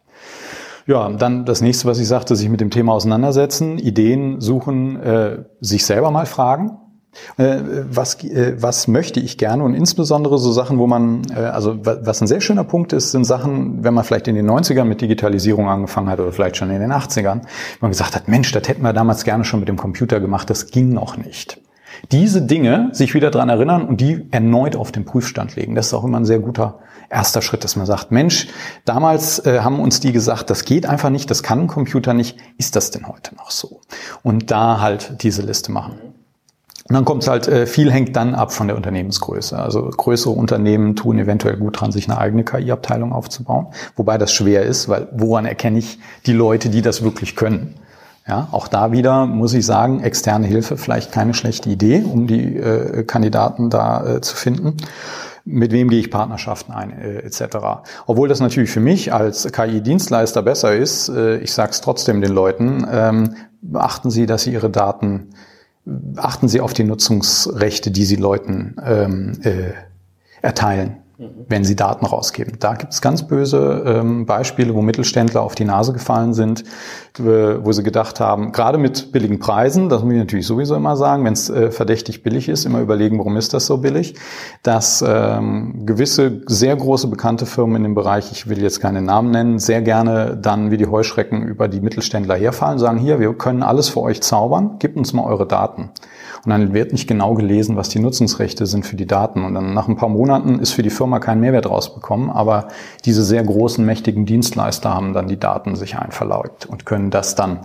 Ja, dann das nächste, was ich sagte, sich mit dem Thema auseinandersetzen, Ideen suchen, äh, sich selber mal fragen. Äh, was, äh, was möchte ich gerne und insbesondere so Sachen, wo man, äh, also was ein sehr schöner Punkt ist, sind Sachen, wenn man vielleicht in den 90ern mit Digitalisierung angefangen hat oder vielleicht schon in den 80ern, wo man gesagt hat, Mensch, das hätten wir damals gerne schon mit dem Computer gemacht, das ging noch nicht diese Dinge sich wieder dran erinnern und die erneut auf den Prüfstand legen. Das ist auch immer ein sehr guter erster Schritt, dass man sagt, Mensch, damals äh, haben uns die gesagt, das geht einfach nicht, das kann ein Computer nicht. Ist das denn heute noch so? Und da halt diese Liste machen. Und dann kommt es halt, äh, viel hängt dann ab von der Unternehmensgröße. Also größere Unternehmen tun eventuell gut dran, sich eine eigene KI-Abteilung aufzubauen. Wobei das schwer ist, weil woran erkenne ich die Leute, die das wirklich können? Ja, auch da wieder muss ich sagen, externe Hilfe vielleicht keine schlechte Idee, um die äh, Kandidaten da äh, zu finden. Mit wem gehe ich Partnerschaften ein, äh, etc. Obwohl das natürlich für mich als KI-Dienstleister besser ist, äh, ich sage es trotzdem den Leuten, ähm, beachten Sie, dass Sie Ihre Daten, achten Sie auf die Nutzungsrechte, die Sie Leuten ähm, äh, erteilen wenn sie Daten rausgeben. Da gibt es ganz böse ähm, Beispiele, wo Mittelständler auf die Nase gefallen sind, wo sie gedacht haben, gerade mit billigen Preisen, das muss ich natürlich sowieso immer sagen, wenn es äh, verdächtig billig ist, immer überlegen, warum ist das so billig, dass ähm, gewisse sehr große bekannte Firmen in dem Bereich, ich will jetzt keine Namen nennen, sehr gerne dann wie die Heuschrecken über die Mittelständler herfallen, sagen, hier, wir können alles für euch zaubern, gebt uns mal eure Daten. Und dann wird nicht genau gelesen, was die Nutzungsrechte sind für die Daten. Und dann nach ein paar Monaten ist für die Firma kein Mehrwert rausbekommen. Aber diese sehr großen, mächtigen Dienstleister haben dann die Daten sich einverleibt und können das dann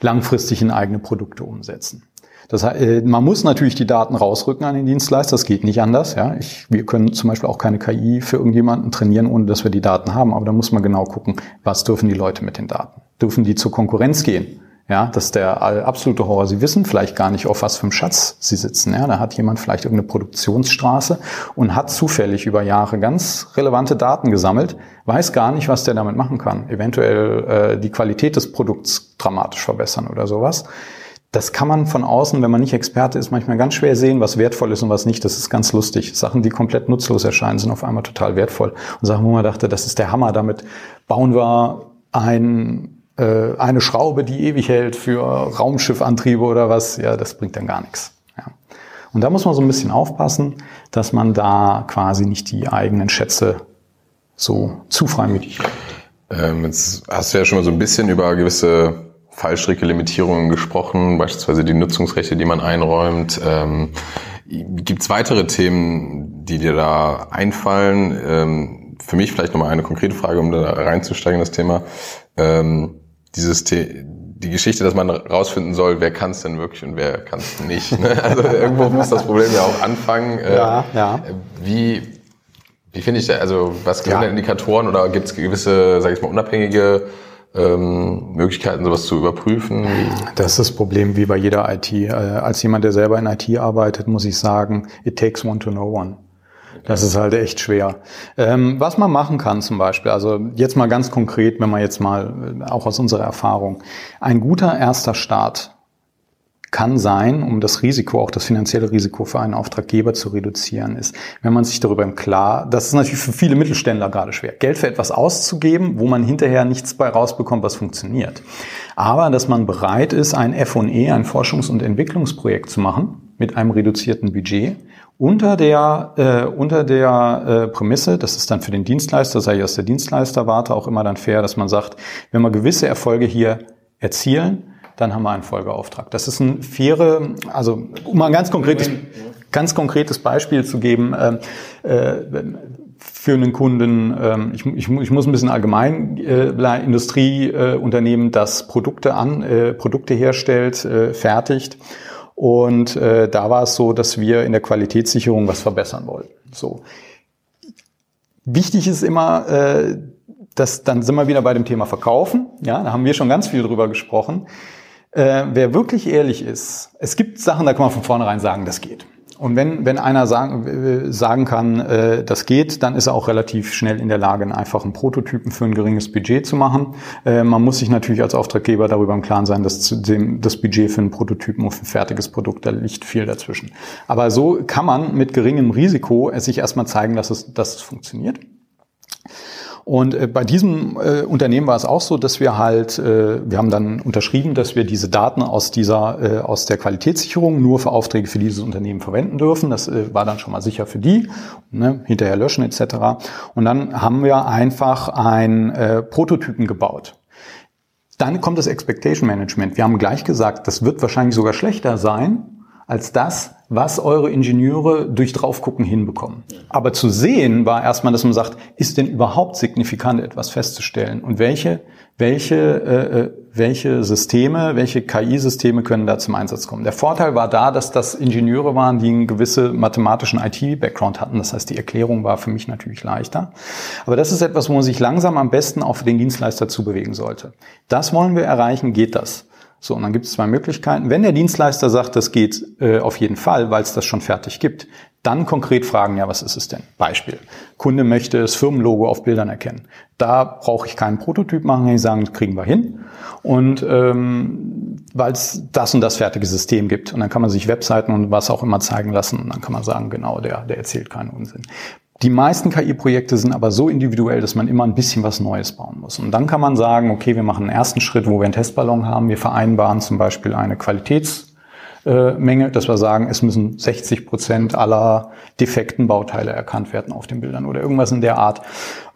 langfristig in eigene Produkte umsetzen. Das heißt, äh, man muss natürlich die Daten rausrücken an den Dienstleister. Das geht nicht anders. Ja, ich, wir können zum Beispiel auch keine KI für irgendjemanden trainieren, ohne dass wir die Daten haben. Aber da muss man genau gucken, was dürfen die Leute mit den Daten? Dürfen die zur Konkurrenz gehen? Ja, das ist der absolute Horror. Sie wissen vielleicht gar nicht, auf was für einem Schatz Sie sitzen. Ja, da hat jemand vielleicht irgendeine Produktionsstraße und hat zufällig über Jahre ganz relevante Daten gesammelt, weiß gar nicht, was der damit machen kann. Eventuell äh, die Qualität des Produkts dramatisch verbessern oder sowas. Das kann man von außen, wenn man nicht Experte ist, manchmal ganz schwer sehen, was wertvoll ist und was nicht. Das ist ganz lustig. Sachen, die komplett nutzlos erscheinen, sind auf einmal total wertvoll. Und Sachen, wo man dachte, das ist der Hammer, damit bauen wir ein äh, eine Schraube, die ewig hält für Raumschiffantriebe oder was, ja, das bringt dann gar nichts. Ja. Und da muss man so ein bisschen aufpassen, dass man da quasi nicht die eigenen Schätze so zu freimütig ähm, Jetzt hast du ja schon mal so ein bisschen über gewisse Fallstricke, Limitierungen gesprochen, beispielsweise die Nutzungsrechte, die man einräumt. Ähm, Gibt es weitere Themen, die dir da einfallen? Ähm, für mich vielleicht nochmal eine konkrete Frage, um da reinzusteigen in das Thema. Ähm, dieses The die Geschichte, dass man rausfinden soll, wer kann es denn wirklich und wer kann es nicht. Ne? Also irgendwo muss das Problem ja auch anfangen. Äh, ja, ja. Wie, wie finde ich da, also was sind ja. Indikatoren oder gibt es gewisse, sage ich mal, unabhängige ähm, Möglichkeiten, sowas zu überprüfen? Das ist das Problem wie bei jeder IT. Äh, als jemand, der selber in IT arbeitet, muss ich sagen, it takes one to know one. Das ist halt echt schwer. Ähm, was man machen kann zum Beispiel, also jetzt mal ganz konkret, wenn man jetzt mal äh, auch aus unserer Erfahrung, ein guter erster Start kann sein, um das Risiko, auch das finanzielle Risiko für einen Auftraggeber zu reduzieren, ist, wenn man sich darüber im Klar, das ist natürlich für viele Mittelständler gerade schwer, Geld für etwas auszugeben, wo man hinterher nichts bei rausbekommt, was funktioniert. Aber dass man bereit ist, ein F&E, ein Forschungs- und Entwicklungsprojekt zu machen mit einem reduzierten Budget, unter der, äh, unter der äh, Prämisse, das ist dann für den Dienstleister, sei ich aus der Dienstleisterwarte auch immer dann fair, dass man sagt, wenn wir gewisse Erfolge hier erzielen, dann haben wir einen Folgeauftrag. Das ist ein faire, also um mal ein ganz konkretes, ganz konkretes Beispiel zu geben, äh, äh, für einen Kunden, äh, ich, ich, ich, muss ein bisschen allgemein, äh, Industrieunternehmen, das Produkte an, äh, Produkte herstellt, äh, fertigt. Und äh, da war es so, dass wir in der Qualitätssicherung was verbessern wollten. So. Wichtig ist immer, äh, dass dann sind wir wieder bei dem Thema Verkaufen. Ja, da haben wir schon ganz viel drüber gesprochen. Äh, wer wirklich ehrlich ist, es gibt Sachen, da kann man von vornherein sagen, das geht. Und wenn, wenn einer sagen, äh, sagen kann, äh, das geht, dann ist er auch relativ schnell in der Lage, einen einfachen Prototypen für ein geringes Budget zu machen. Äh, man muss sich natürlich als Auftraggeber darüber im Klaren sein, dass zu dem, das Budget für einen Prototypen und für ein fertiges Produkt, da liegt viel dazwischen. Aber so kann man mit geringem Risiko es sich erstmal zeigen, dass es, dass es funktioniert. Und äh, bei diesem äh, Unternehmen war es auch so, dass wir halt, äh, wir haben dann unterschrieben, dass wir diese Daten aus dieser, äh, aus der Qualitätssicherung nur für Aufträge für dieses Unternehmen verwenden dürfen. Das äh, war dann schon mal sicher für die, ne, hinterher löschen etc. Und dann haben wir einfach ein äh, Prototypen gebaut. Dann kommt das Expectation Management. Wir haben gleich gesagt, das wird wahrscheinlich sogar schlechter sein als das, was eure Ingenieure durch draufgucken hinbekommen. Aber zu sehen war erstmal, dass man sagt, ist denn überhaupt signifikant etwas festzustellen und welche, welche, äh, äh welche Systeme, welche KI-Systeme können da zum Einsatz kommen. Der Vorteil war da, dass das Ingenieure waren, die einen gewissen mathematischen IT-Background hatten. Das heißt, die Erklärung war für mich natürlich leichter. Aber das ist etwas, wo man sich langsam am besten auf den Dienstleister zubewegen sollte. Das wollen wir erreichen, geht das. So, und dann gibt es zwei Möglichkeiten. Wenn der Dienstleister sagt, das geht äh, auf jeden Fall, weil es das schon fertig gibt, dann konkret fragen, ja, was ist es denn? Beispiel. Kunde möchte das Firmenlogo auf Bildern erkennen. Da brauche ich keinen Prototyp machen, die sagen, das kriegen wir hin. Und ähm, weil es das und das fertige System gibt. Und dann kann man sich Webseiten und was auch immer zeigen lassen. Und dann kann man sagen, genau, der, der erzählt keinen Unsinn. Die meisten KI-Projekte sind aber so individuell, dass man immer ein bisschen was Neues bauen muss. Und dann kann man sagen, okay, wir machen einen ersten Schritt, wo wir einen Testballon haben. Wir vereinbaren zum Beispiel eine Qualitätsmenge, dass wir sagen, es müssen 60 Prozent aller defekten Bauteile erkannt werden auf den Bildern oder irgendwas in der Art.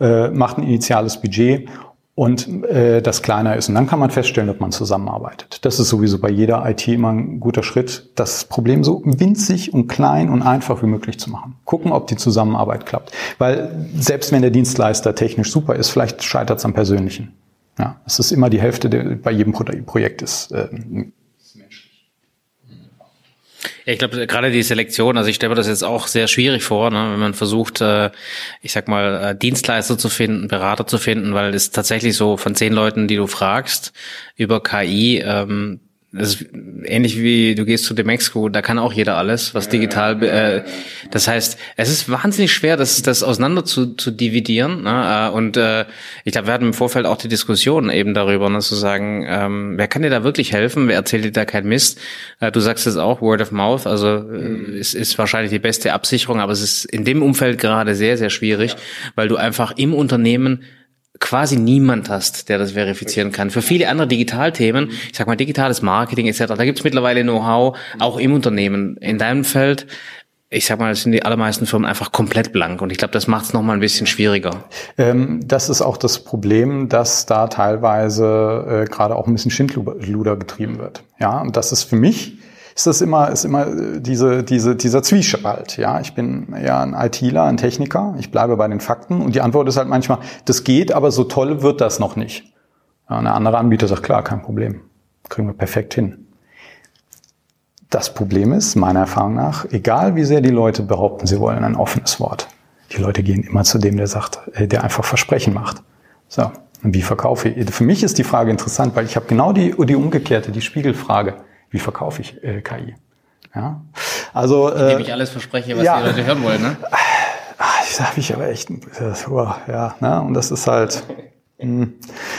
Äh, macht ein initiales Budget und äh, das kleiner ist. Und dann kann man feststellen, ob man zusammenarbeitet. Das ist sowieso bei jeder IT immer ein guter Schritt, das Problem so winzig und klein und einfach wie möglich zu machen. Gucken, ob die Zusammenarbeit klappt. Weil selbst wenn der Dienstleister technisch super ist, vielleicht scheitert es am Persönlichen. Ja, es ist immer die Hälfte der, bei jedem Projekt ist äh, ja, ich glaube, gerade die Selektion, also ich stelle mir das jetzt auch sehr schwierig vor, ne, wenn man versucht, äh, ich sag mal, äh, Dienstleister zu finden, Berater zu finden, weil es tatsächlich so von zehn Leuten, die du fragst über KI, ähm, das ist ähnlich wie du gehst zu dem Exco, da kann auch jeder alles, was digital. Äh, das heißt, es ist wahnsinnig schwer, das, das auseinander zu, zu dividieren. Ne? Äh, und äh, ich glaube, wir hatten im Vorfeld auch die Diskussion eben darüber, ne, zu sagen, ähm, wer kann dir da wirklich helfen? Wer erzählt dir da kein Mist? Äh, du sagst es auch, Word of Mouth, also äh, es ist wahrscheinlich die beste Absicherung, aber es ist in dem Umfeld gerade sehr, sehr schwierig, ja. weil du einfach im Unternehmen quasi niemand hast, der das verifizieren kann. Für viele andere Digitalthemen, ich sag mal digitales Marketing etc., da gibt's mittlerweile Know-how, auch im Unternehmen. In deinem Feld, ich sag mal, sind die allermeisten Firmen einfach komplett blank und ich glaube, das macht es nochmal ein bisschen schwieriger. Ähm, das ist auch das Problem, dass da teilweise äh, gerade auch ein bisschen Schindluder getrieben wird. Ja, und das ist für mich ist das immer, ist immer äh, diese, diese, dieser Zwiespalt. Ja, ich bin ja ein ITler, ein Techniker, ich bleibe bei den Fakten und die Antwort ist halt manchmal, das geht, aber so toll wird das noch nicht. Ja, ein anderer Anbieter sagt, klar, kein Problem. Kriegen wir perfekt hin. Das Problem ist, meiner Erfahrung nach, egal wie sehr die Leute behaupten, sie wollen ein offenes Wort, die Leute gehen immer zu dem, der sagt, äh, der einfach Versprechen macht. So, Und wie verkaufe ich? Für mich ist die Frage interessant, weil ich habe genau die, die umgekehrte, die Spiegelfrage. Wie verkaufe ich äh, KI? Ja. Also, äh, Indem ich alles verspreche, was ja, die Leute hören wollen, ne? Ach, das habe ich aber echt, das, oh, ja, ne? Und das ist halt, Mhm.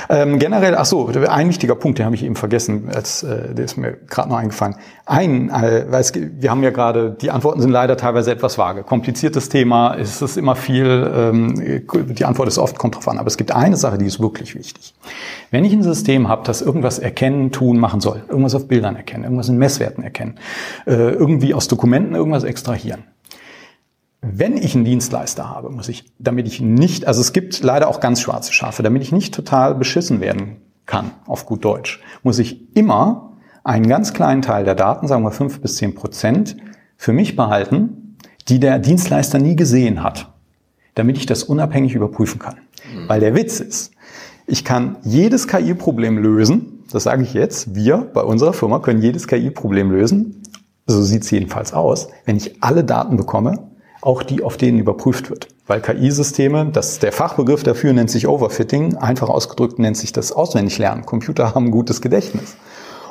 Ähm, generell, ach so, ein wichtiger Punkt, den habe ich eben vergessen, als, äh, der ist mir gerade noch eingefallen. Ein, äh, weil es, wir haben ja gerade, die Antworten sind leider teilweise etwas vage. Kompliziertes Thema, ist es immer viel, ähm, die Antwort ist oft, kommt drauf an. Aber es gibt eine Sache, die ist wirklich wichtig. Wenn ich ein System habe, das irgendwas erkennen, tun, machen soll, irgendwas auf Bildern erkennen, irgendwas in Messwerten erkennen, äh, irgendwie aus Dokumenten irgendwas extrahieren, wenn ich einen Dienstleister habe, muss ich, damit ich nicht, also es gibt leider auch ganz schwarze Schafe, damit ich nicht total beschissen werden kann, auf gut Deutsch, muss ich immer einen ganz kleinen Teil der Daten, sagen wir fünf bis zehn Prozent, für mich behalten, die der Dienstleister nie gesehen hat, damit ich das unabhängig überprüfen kann. Mhm. Weil der Witz ist, ich kann jedes KI-Problem lösen, das sage ich jetzt, wir bei unserer Firma können jedes KI-Problem lösen, so sieht es jedenfalls aus, wenn ich alle Daten bekomme, auch die, auf denen überprüft wird. Weil KI-Systeme, das der Fachbegriff dafür nennt sich Overfitting, einfach ausgedrückt nennt sich das Auswendiglernen. Computer haben gutes Gedächtnis.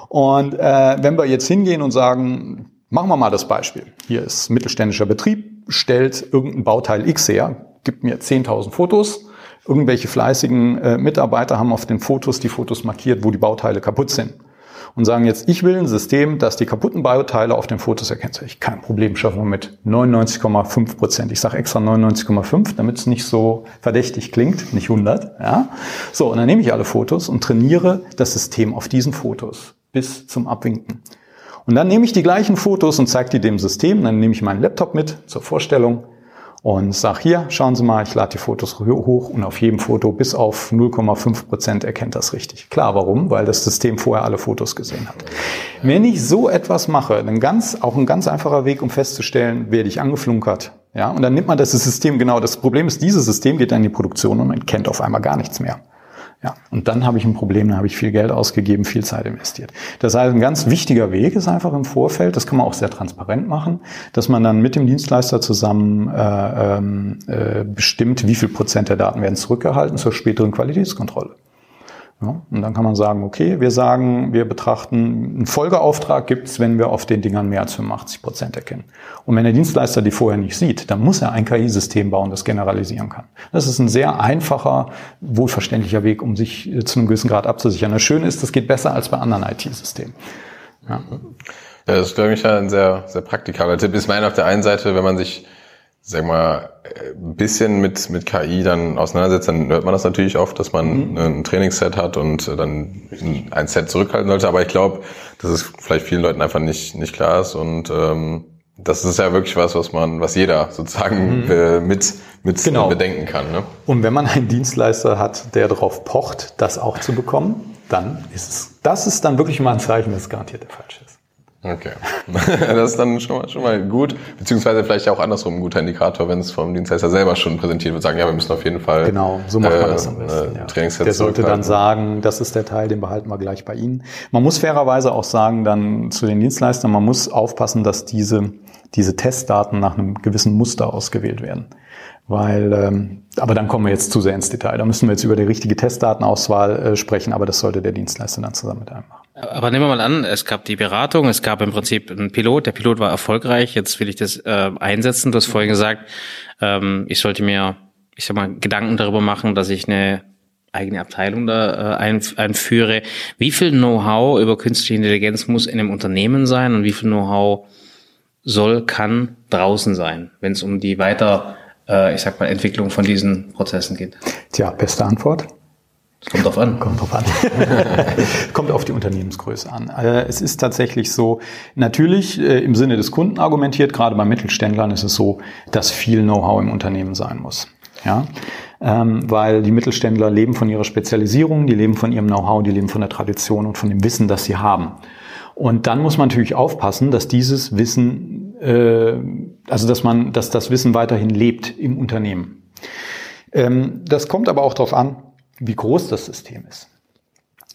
Und äh, wenn wir jetzt hingehen und sagen, machen wir mal das Beispiel. Hier ist mittelständischer Betrieb, stellt irgendein Bauteil X her, gibt mir 10.000 Fotos. Irgendwelche fleißigen äh, Mitarbeiter haben auf den Fotos die Fotos markiert, wo die Bauteile kaputt sind und sagen jetzt, ich will ein System, das die kaputten Bauteile auf den Fotos erkennt. Ich kein Problem, schaffen wir mit 99,5 Prozent. Ich sage extra 99,5, damit es nicht so verdächtig klingt, nicht 100. Ja? So, und dann nehme ich alle Fotos und trainiere das System auf diesen Fotos bis zum Abwinken. Und dann nehme ich die gleichen Fotos und zeige die dem System. Dann nehme ich meinen Laptop mit zur Vorstellung und sag hier, schauen Sie mal, ich lade die Fotos hoch und auf jedem Foto bis auf 0,5 Prozent erkennt das richtig. Klar, warum? Weil das System vorher alle Fotos gesehen hat. Wenn ich so etwas mache, dann ganz, auch ein ganz einfacher Weg, um festzustellen, werde ich angeflunkert. Ja, und dann nimmt man das System genau. Das Problem ist, dieses System geht dann in die Produktion und man kennt auf einmal gar nichts mehr. Ja, und dann habe ich ein Problem, dann habe ich viel Geld ausgegeben, viel Zeit investiert. Das heißt, ein ganz wichtiger Weg ist einfach im Vorfeld, das kann man auch sehr transparent machen, dass man dann mit dem Dienstleister zusammen äh, ähm, äh, bestimmt, wie viel Prozent der Daten werden zurückgehalten zur späteren Qualitätskontrolle. Ja, und dann kann man sagen, okay, wir sagen, wir betrachten, einen Folgeauftrag gibt's, wenn wir auf den Dingern mehr als 85 Prozent erkennen. Und wenn der Dienstleister die vorher nicht sieht, dann muss er ein KI-System bauen, das generalisieren kann. Das ist ein sehr einfacher, wohlverständlicher Weg, um sich äh, zu einem gewissen Grad abzusichern. Das Schöne ist, das geht besser als bei anderen IT-Systemen. Ja. ja. das ist, glaube ich, ein sehr, sehr praktikabler Tipp. Ich meine, auf der einen Seite, wenn man sich sag mal, ein bisschen mit, mit KI dann auseinandersetzt, dann hört man das natürlich oft, dass man mhm. ein Trainingsset hat und dann ein Set zurückhalten sollte. Aber ich glaube, dass es vielleicht vielen Leuten einfach nicht, nicht klar ist und ähm, das ist ja wirklich was, was man, was jeder sozusagen mhm. äh, mit, mit genau. bedenken kann. Ne? Und wenn man einen Dienstleister hat, der darauf pocht, das auch zu bekommen, dann ist es, das ist dann wirklich mal ein Zeichen, dass es garantiert der falsche ist. Okay. Das ist dann schon mal, schon mal gut, beziehungsweise vielleicht auch andersrum ein guter Indikator, wenn es vom Dienstleister selber schon präsentiert wird, sagen, ja, wir müssen auf jeden Fall. Genau, so macht man das am äh, besten. Äh, ja. Der sollte dann sagen, das ist der Teil, den behalten wir gleich bei Ihnen. Man muss fairerweise auch sagen, dann zu den Dienstleistern, man muss aufpassen, dass diese, diese Testdaten nach einem gewissen Muster ausgewählt werden. Weil, ähm, aber dann kommen wir jetzt zu sehr ins Detail. Da müssen wir jetzt über die richtige Testdatenauswahl äh, sprechen, aber das sollte der Dienstleister dann zusammen mit einem machen. Aber nehmen wir mal an, es gab die Beratung, es gab im Prinzip einen Pilot, der Pilot war erfolgreich, jetzt will ich das äh, einsetzen. Du hast vorhin gesagt, ähm, ich sollte mir, ich sag mal, Gedanken darüber machen, dass ich eine eigene Abteilung da äh, einführe. Wie viel Know-how über künstliche Intelligenz muss in einem Unternehmen sein und wie viel Know-how soll, kann draußen sein, wenn es um die weiter, äh, ich sag mal, Entwicklung von diesen Prozessen geht? Tja, beste Antwort. Kommt drauf an. Kommt drauf an. Kommt auf die Unternehmensgröße an. Äh, es ist tatsächlich so, natürlich äh, im Sinne des Kunden argumentiert, gerade bei Mittelständlern ist es so, dass viel Know-how im Unternehmen sein muss. Ja, ähm, weil die Mittelständler leben von ihrer Spezialisierung, die leben von ihrem Know-how, die leben von der Tradition und von dem Wissen, das sie haben. Und dann muss man natürlich aufpassen, dass dieses Wissen, also dass man, dass das Wissen weiterhin lebt im Unternehmen. Ähm, das kommt aber auch darauf an, wie groß das System ist.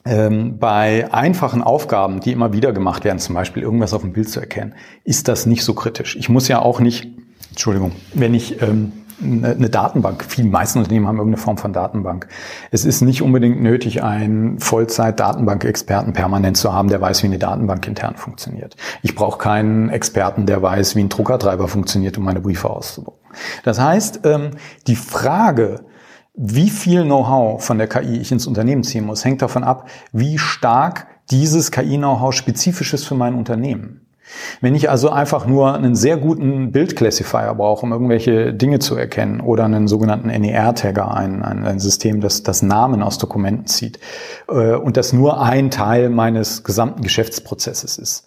Ähm, bei einfachen Aufgaben, die immer wieder gemacht werden, zum Beispiel irgendwas auf dem Bild zu erkennen, ist das nicht so kritisch. Ich muss ja auch nicht, Entschuldigung, wenn ich ähm, eine Datenbank. Die meisten Unternehmen haben irgendeine Form von Datenbank. Es ist nicht unbedingt nötig, einen Vollzeit-Datenbank-Experten permanent zu haben, der weiß, wie eine Datenbank intern funktioniert. Ich brauche keinen Experten, der weiß, wie ein Druckertreiber funktioniert, um meine Briefe auszudrucken. Das heißt, ähm, die Frage, wie viel Know-how von der KI ich ins Unternehmen ziehen muss, hängt davon ab, wie stark dieses KI-Know-how spezifisch ist für mein Unternehmen. Wenn ich also einfach nur einen sehr guten Bildclassifier brauche, um irgendwelche Dinge zu erkennen, oder einen sogenannten NER-Tagger, ein, ein, ein, System, das das Namen aus Dokumenten zieht, äh, und das nur ein Teil meines gesamten Geschäftsprozesses ist,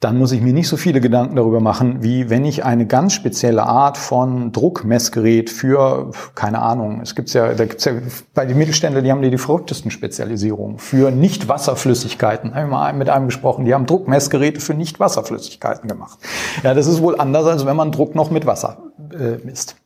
dann muss ich mir nicht so viele Gedanken darüber machen, wie wenn ich eine ganz spezielle Art von Druckmessgerät für, keine Ahnung, es gibt's ja, da gibt's ja bei den Mittelständlern, die haben die, die verrücktesten Spezialisierungen für Nicht-Wasserflüssigkeiten. Habe ich mal mit einem gesprochen, die haben Druckmessgeräte für Nicht-Wasserflüssigkeiten gemacht. Ja, das ist wohl anders, als wenn man Druck noch mit Wasser äh.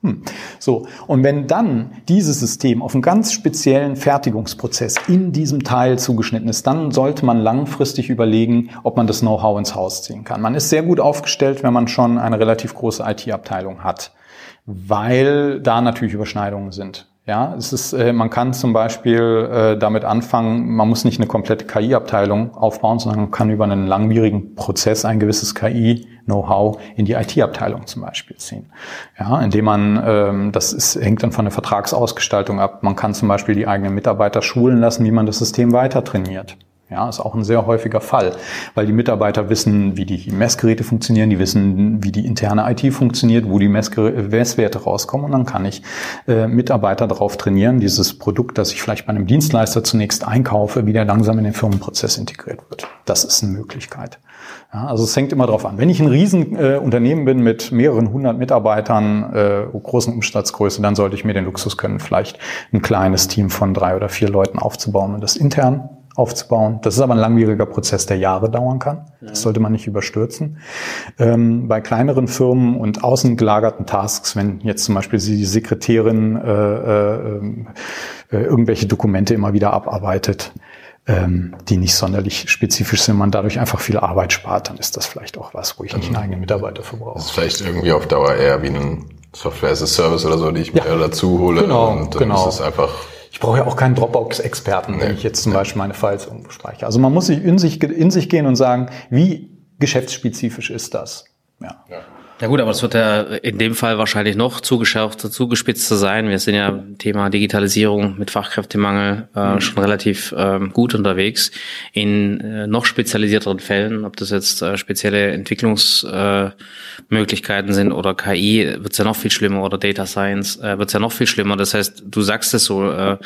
Hm. So. Und wenn dann dieses System auf einen ganz speziellen Fertigungsprozess in diesem Teil zugeschnitten ist, dann sollte man langfristig überlegen, ob man das Know-how ins Haus ziehen kann. Man ist sehr gut aufgestellt, wenn man schon eine relativ große IT-Abteilung hat, weil da natürlich Überschneidungen sind. Ja, es ist, äh, man kann zum Beispiel äh, damit anfangen, man muss nicht eine komplette KI-Abteilung aufbauen, sondern man kann über einen langwierigen Prozess ein gewisses KI-Know-how in die IT-Abteilung zum Beispiel ziehen. Ja, indem man, ähm, das ist, hängt dann von der Vertragsausgestaltung ab. Man kann zum Beispiel die eigenen Mitarbeiter schulen lassen, wie man das System weiter trainiert. Ja, ist auch ein sehr häufiger Fall, weil die Mitarbeiter wissen, wie die Messgeräte funktionieren, die wissen, wie die interne IT funktioniert, wo die Messwerte rauskommen und dann kann ich äh, Mitarbeiter darauf trainieren, dieses Produkt, das ich vielleicht bei einem Dienstleister zunächst einkaufe, wieder langsam in den Firmenprozess integriert wird. Das ist eine Möglichkeit. Ja, also es hängt immer darauf an. Wenn ich ein Riesenunternehmen äh, bin mit mehreren hundert Mitarbeitern, äh, großen Umsatzgröße, dann sollte ich mir den Luxus können, vielleicht ein kleines Team von drei oder vier Leuten aufzubauen und das intern aufzubauen. Das ist aber ein langwieriger Prozess, der Jahre dauern kann. Das sollte man nicht überstürzen. Ähm, bei kleineren Firmen und außen gelagerten Tasks, wenn jetzt zum Beispiel die Sekretärin äh, äh, äh, irgendwelche Dokumente immer wieder abarbeitet, ähm, die nicht sonderlich spezifisch sind, man dadurch einfach viel Arbeit spart, dann ist das vielleicht auch was, wo ich nicht einen eigenen Mitarbeiter für brauche. Das ist vielleicht irgendwie auf Dauer eher wie ein Software as a Service oder so, die ich mir ja. dazu hole. Genau, und dann genau. ist es einfach ich brauche ja auch keinen Dropbox-Experten, wenn ich jetzt zum Beispiel meine Files irgendwo speichere. Also man muss sich in sich, in sich gehen und sagen, wie geschäftsspezifisch ist das? Ja. ja. Ja gut, aber es wird ja in dem Fall wahrscheinlich noch zugeschärfter, zugespitzter sein. Wir sind ja Thema Digitalisierung mit Fachkräftemangel äh, mhm. schon relativ ähm, gut unterwegs. In äh, noch spezialisierteren Fällen, ob das jetzt äh, spezielle Entwicklungsmöglichkeiten äh, sind oder KI, wird es ja noch viel schlimmer oder Data Science äh, wird es ja noch viel schlimmer. Das heißt, du sagst es so, äh,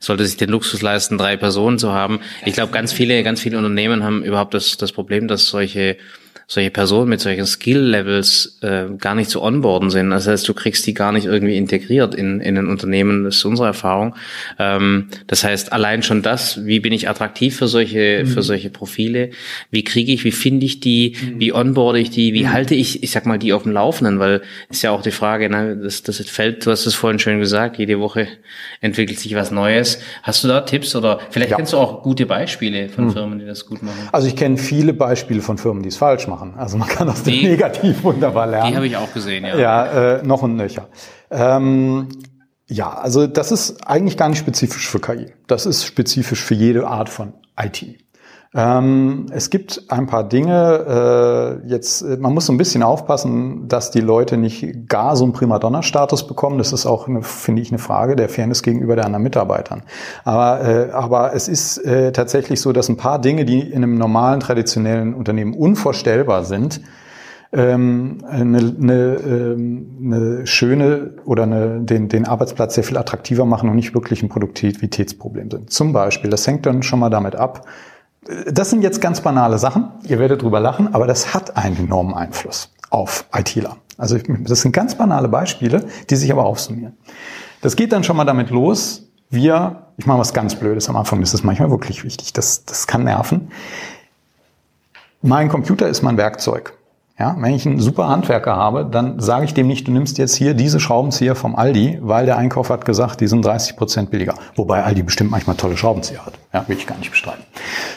sollte sich den Luxus leisten, drei Personen zu haben. Ich glaube, ganz viele, ganz viele Unternehmen haben überhaupt das, das Problem, dass solche solche Personen mit solchen Skill-Levels äh, gar nicht zu onboarden sind. Das heißt, du kriegst die gar nicht irgendwie integriert in, in ein Unternehmen. Das ist unsere Erfahrung. Ähm, das heißt, allein schon das, wie bin ich attraktiv für solche, mhm. für solche Profile? Wie kriege ich, wie finde ich die? Mhm. Wie onboarde ich die? Wie mhm. halte ich, ich sag mal, die auf dem Laufenden? Weil ist ja auch die Frage, ne, das, das fällt, du hast es vorhin schön gesagt, jede Woche entwickelt sich was Neues. Hast du da Tipps oder vielleicht ja. kennst du auch gute Beispiele von mhm. Firmen, die das gut machen? Also ich kenne viele Beispiele von Firmen, die es falsch machen machen. Also man kann aus dem Negativ wunderbar lernen. Die habe ich auch gesehen, ja. Ja, äh, noch und nöcher. Ähm, ja, also das ist eigentlich gar nicht spezifisch für KI. Das ist spezifisch für jede Art von IT. Ähm, es gibt ein paar Dinge, äh, jetzt, äh, man muss so ein bisschen aufpassen, dass die Leute nicht gar so einen Primadonna-Status bekommen. Das ist auch, finde ich, eine Frage der Fairness gegenüber der anderen Mitarbeitern. Aber, äh, aber es ist äh, tatsächlich so, dass ein paar Dinge, die in einem normalen, traditionellen Unternehmen unvorstellbar sind, ähm, eine, eine, ähm, eine schöne oder eine, den, den Arbeitsplatz sehr viel attraktiver machen und nicht wirklich ein Produktivitätsproblem sind. Zum Beispiel, das hängt dann schon mal damit ab, das sind jetzt ganz banale Sachen. Ihr werdet drüber lachen, aber das hat einen enormen Einfluss auf ITler. Also das sind ganz banale Beispiele, die sich aber aufsummieren. Das geht dann schon mal damit los. Wir, ich mache was ganz Blödes am Anfang, das ist manchmal wirklich wichtig. Das, das kann nerven. Mein Computer ist mein Werkzeug. Ja, wenn ich einen super Handwerker habe, dann sage ich dem nicht, du nimmst jetzt hier diese Schraubenzieher vom Aldi, weil der Einkauf hat gesagt, die sind 30 Prozent billiger. Wobei Aldi bestimmt manchmal tolle Schraubenzieher hat. Ja, will ich gar nicht bestreiten.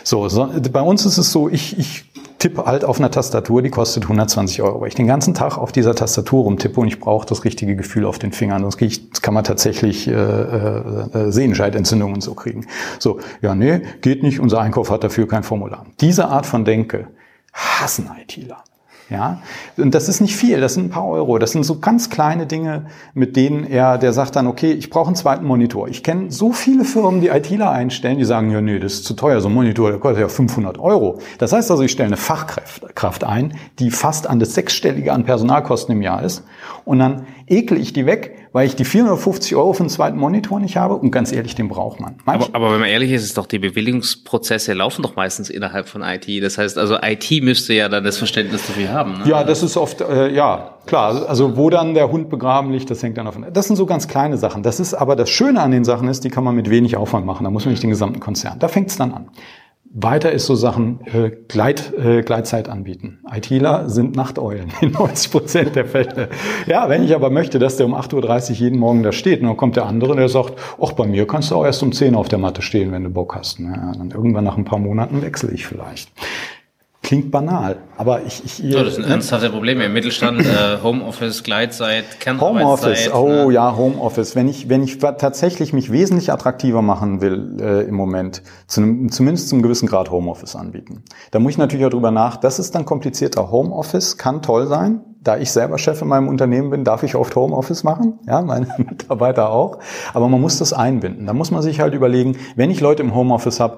So, so bei uns ist es so, ich, ich tippe halt auf einer Tastatur, die kostet 120 Euro, weil ich den ganzen Tag auf dieser Tastatur rumtippe und ich brauche das richtige Gefühl auf den Fingern. Sonst ich, kann man tatsächlich äh, äh, Sehenscheidentzündungen so kriegen. So, ja, nee, geht nicht, unser Einkauf hat dafür kein Formular. Diese Art von Denke hassen ITler. Ja, und das ist nicht viel, das sind ein paar Euro. Das sind so ganz kleine Dinge, mit denen er, der sagt dann, okay, ich brauche einen zweiten Monitor. Ich kenne so viele Firmen, die ITler einstellen, die sagen, ja, nee, das ist zu teuer, so ein Monitor, der kostet ja 500 Euro. Das heißt also, ich stelle eine Fachkraft ein, die fast an das Sechsstellige an Personalkosten im Jahr ist. Und dann ekel ich die weg, weil ich die 450 Euro für einen zweiten Monitor nicht habe. Und ganz ehrlich, den braucht man. Aber, aber, wenn man ehrlich ist, ist doch die Bewilligungsprozesse laufen doch meistens innerhalb von IT. Das heißt, also IT müsste ja dann das Verständnis dafür haben. Ne? Ja, das ist oft, äh, ja, klar. Also wo dann der Hund begraben liegt, das hängt dann davon. Das sind so ganz kleine Sachen. Das ist aber das Schöne an den Sachen ist, die kann man mit wenig Aufwand machen. Da muss man nicht den gesamten Konzern. Da fängt es dann an. Weiter ist so Sachen äh, Gleit, äh, Gleitzeit anbieten. ITler sind Nachteulen in 90 Prozent der Fälle. Ja, wenn ich aber möchte, dass der um 8.30 Uhr jeden Morgen da steht, und dann kommt der andere, der sagt, ach, bei mir kannst du auch erst um 10 Uhr auf der Matte stehen, wenn du Bock hast. Ja, dann irgendwann nach ein paar Monaten wechsle ich vielleicht. Klingt banal, aber ich... ich so, das sind ernsthafte Probleme im Mittelstand, äh, Homeoffice, Gleitzeit, Kernarbeitszeit. Homeoffice, oh ne? ja, Homeoffice. Wenn ich, wenn ich tatsächlich mich wesentlich attraktiver machen will äh, im Moment, zu einem, zumindest zum gewissen Grad Homeoffice anbieten. Da muss ich natürlich auch drüber nach, das ist dann komplizierter. Homeoffice kann toll sein, da ich selber Chef in meinem Unternehmen bin, darf ich oft Homeoffice machen, ja, meine Mitarbeiter auch. Aber man muss das einbinden. Da muss man sich halt überlegen, wenn ich Leute im Homeoffice habe,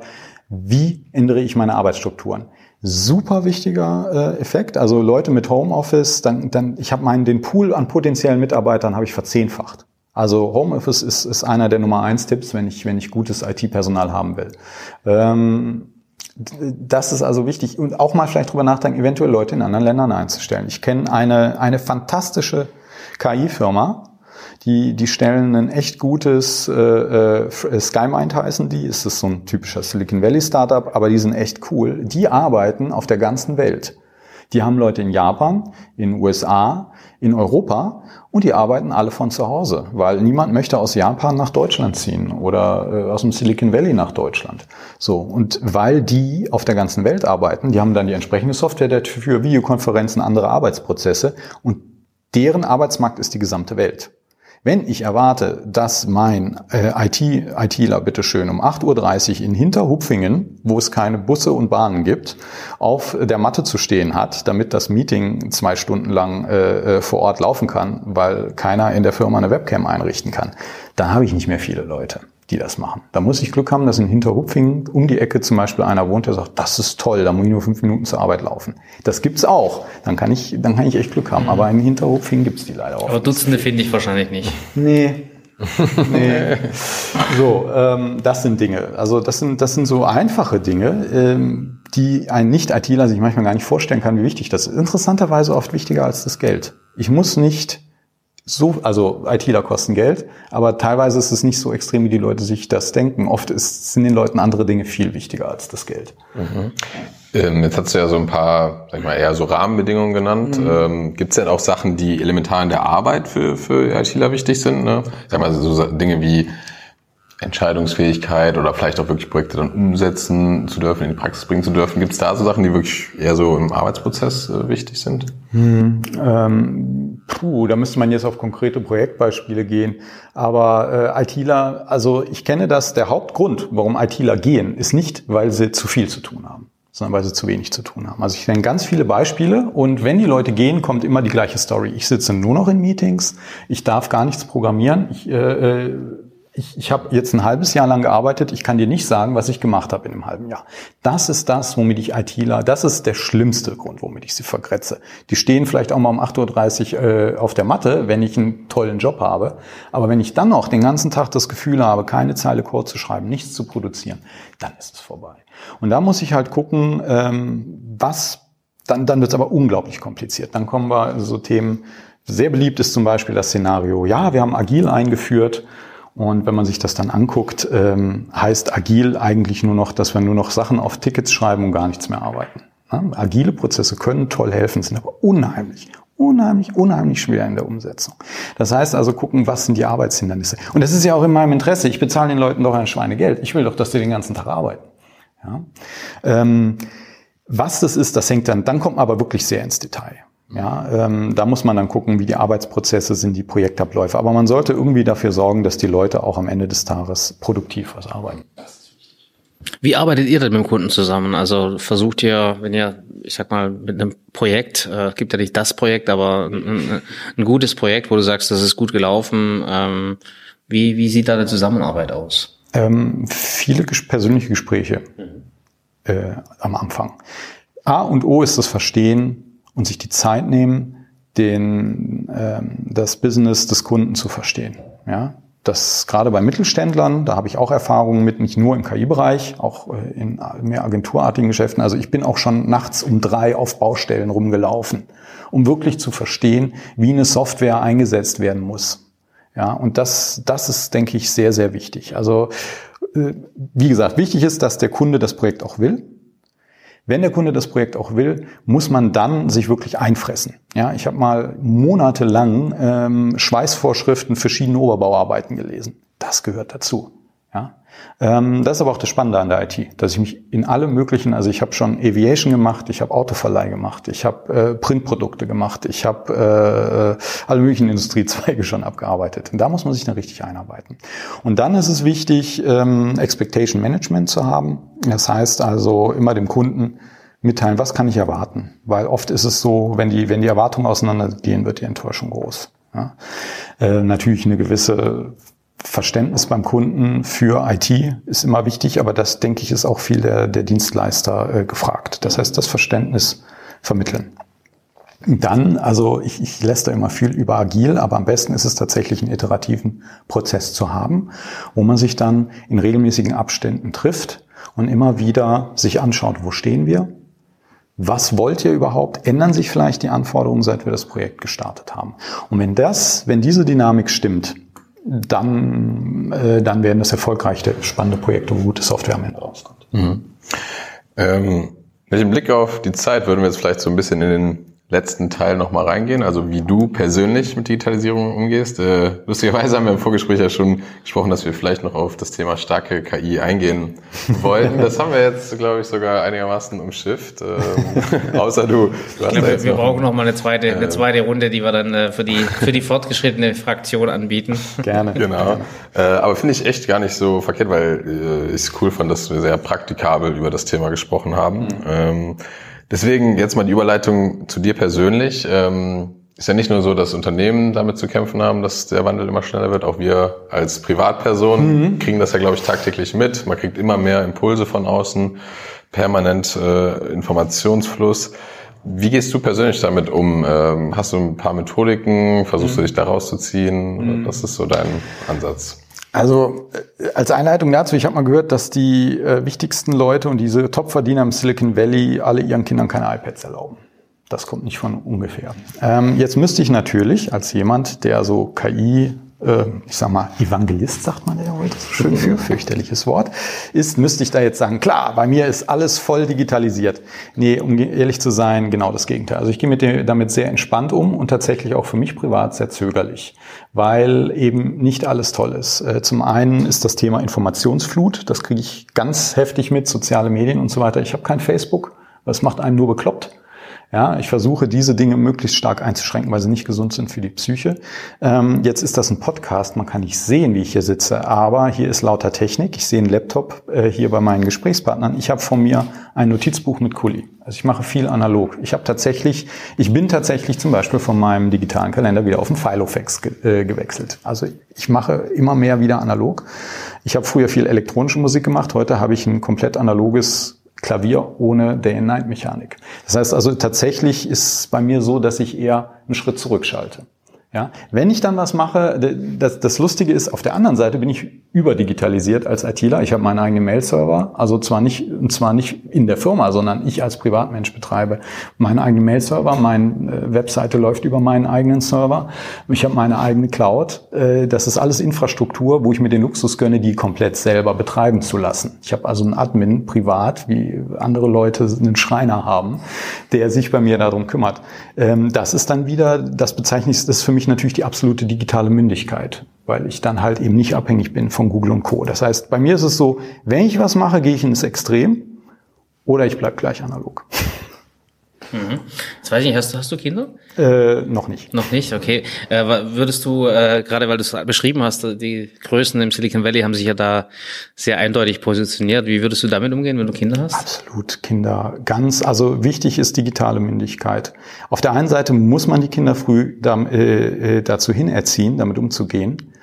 wie ändere ich meine Arbeitsstrukturen? Super wichtiger äh, Effekt. Also Leute mit Homeoffice, dann, dann ich habe meinen den Pool an potenziellen Mitarbeitern habe ich verzehnfacht. Also Homeoffice ist, ist einer der Nummer eins Tipps, wenn ich wenn ich gutes IT-Personal haben will. Ähm, das ist also wichtig und auch mal vielleicht drüber nachdenken, eventuell Leute in anderen Ländern einzustellen. Ich kenne eine eine fantastische KI-Firma, die, die stellen ein echt gutes, äh, äh, SkyMind heißen die, ist das so ein typischer Silicon Valley Startup, aber die sind echt cool. Die arbeiten auf der ganzen Welt. Die haben Leute in Japan, in USA, in Europa und die arbeiten alle von zu Hause, weil niemand möchte aus Japan nach Deutschland ziehen oder äh, aus dem Silicon Valley nach Deutschland. So und weil die auf der ganzen Welt arbeiten, die haben dann die entsprechende Software für Videokonferenzen, andere Arbeitsprozesse und deren Arbeitsmarkt ist die gesamte Welt. Wenn ich erwarte, dass mein äh, IT, ITler bitteschön um 8.30 Uhr in Hinterhupfingen, wo es keine Busse und Bahnen gibt, auf der Matte zu stehen hat, damit das Meeting zwei Stunden lang äh, äh vor Ort laufen kann, weil keiner in der Firma eine Webcam einrichten kann, da habe ich nicht mehr viele Leute die das machen. Da muss ich Glück haben, dass in Hinterhupfingen um die Ecke zum Beispiel einer wohnt, der sagt, das ist toll, da muss ich nur fünf Minuten zur Arbeit laufen. Das gibt's auch. Dann kann ich, dann kann ich echt Glück haben. Aber in Hinterhupfingen gibt's die leider auch. Aber Dutzende finde ich wahrscheinlich nicht. Nee. nee. So, ähm, das sind Dinge. Also das sind, das sind so einfache Dinge, ähm, die ein Nicht-ITler sich manchmal gar nicht vorstellen kann, wie wichtig das ist. Interessanterweise oft wichtiger als das Geld. Ich muss nicht so, also ITler kosten Geld, aber teilweise ist es nicht so extrem, wie die Leute sich das denken. Oft ist, sind den Leuten andere Dinge viel wichtiger als das Geld. Mhm. Ähm, jetzt hast du ja so ein paar, sag ich mal, eher so Rahmenbedingungen genannt. Mhm. Ähm, Gibt es denn auch Sachen, die elementar in der Arbeit für, für ITler wichtig sind? Ne? Sag mal, so Dinge wie Entscheidungsfähigkeit oder vielleicht auch wirklich Projekte dann umsetzen zu dürfen, in die Praxis bringen zu dürfen. Gibt es da so Sachen, die wirklich eher so im Arbeitsprozess äh, wichtig sind? Hm, ähm, puh, da müsste man jetzt auf konkrete Projektbeispiele gehen. Aber äh, ITler, also ich kenne das, der Hauptgrund, warum ITler gehen, ist nicht, weil sie zu viel zu tun haben sondern weil sie zu wenig zu tun haben. Also ich kenne ganz viele Beispiele und wenn die Leute gehen, kommt immer die gleiche Story. Ich sitze nur noch in Meetings, ich darf gar nichts programmieren, ich äh, äh ich, ich habe jetzt ein halbes Jahr lang gearbeitet, ich kann dir nicht sagen, was ich gemacht habe in einem halben Jahr. Das ist das, womit ich ITler, das ist der schlimmste Grund, womit ich sie vergrätze. Die stehen vielleicht auch mal um 8.30 Uhr äh, auf der Matte, wenn ich einen tollen Job habe. Aber wenn ich dann noch den ganzen Tag das Gefühl habe, keine Zeile Code zu schreiben, nichts zu produzieren, dann ist es vorbei. Und da muss ich halt gucken, ähm, was, dann, dann wird es aber unglaublich kompliziert. Dann kommen wir so Themen, sehr beliebt ist zum Beispiel das Szenario, ja, wir haben Agil eingeführt und wenn man sich das dann anguckt, ähm, heißt agil eigentlich nur noch, dass wir nur noch Sachen auf Tickets schreiben und gar nichts mehr arbeiten. Agile Prozesse können toll helfen, sind aber unheimlich, unheimlich, unheimlich schwer in der Umsetzung. Das heißt also gucken, was sind die Arbeitshindernisse. Und das ist ja auch in meinem Interesse. Ich bezahle den Leuten doch ein Schweinegeld. Ich will doch, dass sie den ganzen Tag arbeiten. Ja? Ähm, Was das ist, das hängt dann, dann kommt man aber wirklich sehr ins Detail. Ja, ähm, da muss man dann gucken, wie die Arbeitsprozesse sind, die Projektabläufe. Aber man sollte irgendwie dafür sorgen, dass die Leute auch am Ende des Tages produktiv was arbeiten. Wie arbeitet ihr denn mit dem Kunden zusammen? Also versucht ihr, wenn ihr, ich sag mal, mit einem Projekt, äh, gibt ja nicht das Projekt, aber ein, ein, gutes Projekt, wo du sagst, das ist gut gelaufen, ähm, wie, wie sieht da eine Zusammenarbeit aus? Ähm, viele ges persönliche Gespräche mhm. äh, am Anfang. A und O ist das Verstehen, und sich die Zeit nehmen, den, ähm, das Business des Kunden zu verstehen. Ja, das gerade bei Mittelständlern, da habe ich auch Erfahrungen mit, nicht nur im KI-Bereich, auch äh, in mehr agenturartigen Geschäften. Also ich bin auch schon nachts um drei auf Baustellen rumgelaufen, um wirklich zu verstehen, wie eine Software eingesetzt werden muss. Ja, und das, das ist, denke ich, sehr, sehr wichtig. Also, äh, wie gesagt, wichtig ist, dass der Kunde das Projekt auch will. Wenn der Kunde das Projekt auch will, muss man dann sich wirklich einfressen. Ja, ich habe mal monatelang ähm, Schweißvorschriften verschiedene Oberbauarbeiten gelesen. Das gehört dazu. Ja? Ähm, das ist aber auch das Spannende an der IT, dass ich mich in alle möglichen, also ich habe schon Aviation gemacht, ich habe Autoverleih gemacht, ich habe äh, Printprodukte gemacht, ich habe äh, alle möglichen Industriezweige schon abgearbeitet. Und da muss man sich dann richtig einarbeiten. Und dann ist es wichtig, ähm, Expectation Management zu haben. Das heißt also immer dem Kunden mitteilen, was kann ich erwarten? Weil oft ist es so, wenn die, wenn die Erwartungen auseinandergehen, wird die Enttäuschung groß. Ja? Äh, natürlich eine gewisse Verständnis beim Kunden für IT ist immer wichtig, aber das, denke ich, ist auch viel der, der Dienstleister äh, gefragt. Das heißt, das Verständnis vermitteln. Dann, also ich, ich lässt da immer viel über agil, aber am besten ist es tatsächlich einen iterativen Prozess zu haben, wo man sich dann in regelmäßigen Abständen trifft und immer wieder sich anschaut, wo stehen wir, was wollt ihr überhaupt? Ändern sich vielleicht die Anforderungen, seit wir das Projekt gestartet haben? Und wenn das, wenn diese Dynamik stimmt, dann, äh, dann werden das erfolgreiche, spannende Projekte, wo gute Software am Ende rauskommt. Mhm. Ähm, mit dem Blick auf die Zeit würden wir jetzt vielleicht so ein bisschen in den letzten Teil nochmal reingehen, also wie du persönlich mit Digitalisierung umgehst. Äh, lustigerweise haben wir im Vorgespräch ja schon gesprochen, dass wir vielleicht noch auf das Thema starke KI eingehen wollten. Das haben wir jetzt, glaube ich, sogar einigermaßen umschifft. Ähm, außer du. du ich glaube, wir brauchen noch mal eine zweite, eine zweite Runde, die wir dann äh, für, die, für die fortgeschrittene Fraktion anbieten. Gerne. Genau. Äh, aber finde ich echt gar nicht so verkehrt, weil äh, ich es cool fand, dass wir sehr praktikabel über das Thema gesprochen haben. Mhm. Ähm, Deswegen jetzt mal die Überleitung zu dir persönlich. Ähm, ist ja nicht nur so, dass Unternehmen damit zu kämpfen haben, dass der Wandel immer schneller wird. Auch wir als Privatpersonen mhm. kriegen das ja, glaube ich, tagtäglich mit. Man kriegt immer mehr Impulse von außen, permanent äh, Informationsfluss. Wie gehst du persönlich damit um? Ähm, hast du ein paar Methodiken? Versuchst mhm. du dich da rauszuziehen? Mhm. Was ist so dein Ansatz? Also äh, als Einleitung dazu, ich habe mal gehört, dass die äh, wichtigsten Leute und diese Topverdiener im Silicon Valley alle ihren Kindern keine iPads erlauben. Das kommt nicht von ungefähr. Ähm, jetzt müsste ich natürlich als jemand, der so KI ich sag mal, Evangelist sagt man ja heute so schön für, fürchterliches Wort, ist, müsste ich da jetzt sagen, klar, bei mir ist alles voll digitalisiert. Nee, um ehrlich zu sein, genau das Gegenteil. Also ich gehe mit dem, damit sehr entspannt um und tatsächlich auch für mich privat sehr zögerlich, weil eben nicht alles toll ist. Äh, zum einen ist das Thema Informationsflut, das kriege ich ganz heftig mit, soziale Medien und so weiter. Ich habe kein Facebook, das macht einen nur bekloppt. Ja, ich versuche diese Dinge möglichst stark einzuschränken, weil sie nicht gesund sind für die Psyche. Ähm, jetzt ist das ein Podcast, man kann nicht sehen, wie ich hier sitze, aber hier ist lauter Technik. Ich sehe einen Laptop äh, hier bei meinen Gesprächspartnern. Ich habe von mir ein Notizbuch mit Kuli. Also ich mache viel analog. Ich habe tatsächlich, ich bin tatsächlich zum Beispiel von meinem digitalen Kalender wieder auf den Filofax ge äh, gewechselt. Also ich mache immer mehr wieder analog. Ich habe früher viel elektronische Musik gemacht. Heute habe ich ein komplett analoges Klavier ohne Day-and-Night-Mechanik. Das heißt also tatsächlich ist es bei mir so, dass ich eher einen Schritt zurückschalte. Ja, wenn ich dann was mache, das, das Lustige ist, auf der anderen Seite bin ich überdigitalisiert als ITler. Ich habe meinen eigenen Mail-Server, also zwar nicht, zwar nicht in der Firma, sondern ich als Privatmensch betreibe meinen eigenen Mail-Server. Meine äh, Webseite läuft über meinen eigenen Server. Ich habe meine eigene Cloud. Äh, das ist alles Infrastruktur, wo ich mir den Luxus gönne, die komplett selber betreiben zu lassen. Ich habe also einen Admin privat, wie andere Leute einen Schreiner haben, der sich bei mir darum kümmert. Ähm, das ist dann wieder, das bezeichne ich, das ist für mich natürlich die absolute digitale Mündigkeit, weil ich dann halt eben nicht abhängig bin von Google und Co. Das heißt, bei mir ist es so, wenn ich was mache, gehe ich ins Extrem oder ich bleib gleich analog. Mhm. Jetzt weiß ich nicht, hast, hast du Kinder? Äh, noch nicht. Noch nicht, okay. Äh, würdest du, äh, gerade weil du es beschrieben hast, die Größen im Silicon Valley haben sich ja da sehr eindeutig positioniert. Wie würdest du damit umgehen, wenn du Kinder hast? Absolut, Kinder. Ganz, also wichtig ist digitale Mündigkeit. Auf der einen Seite muss man die Kinder früh da, äh, äh dazu hinerziehen, damit umzugehen.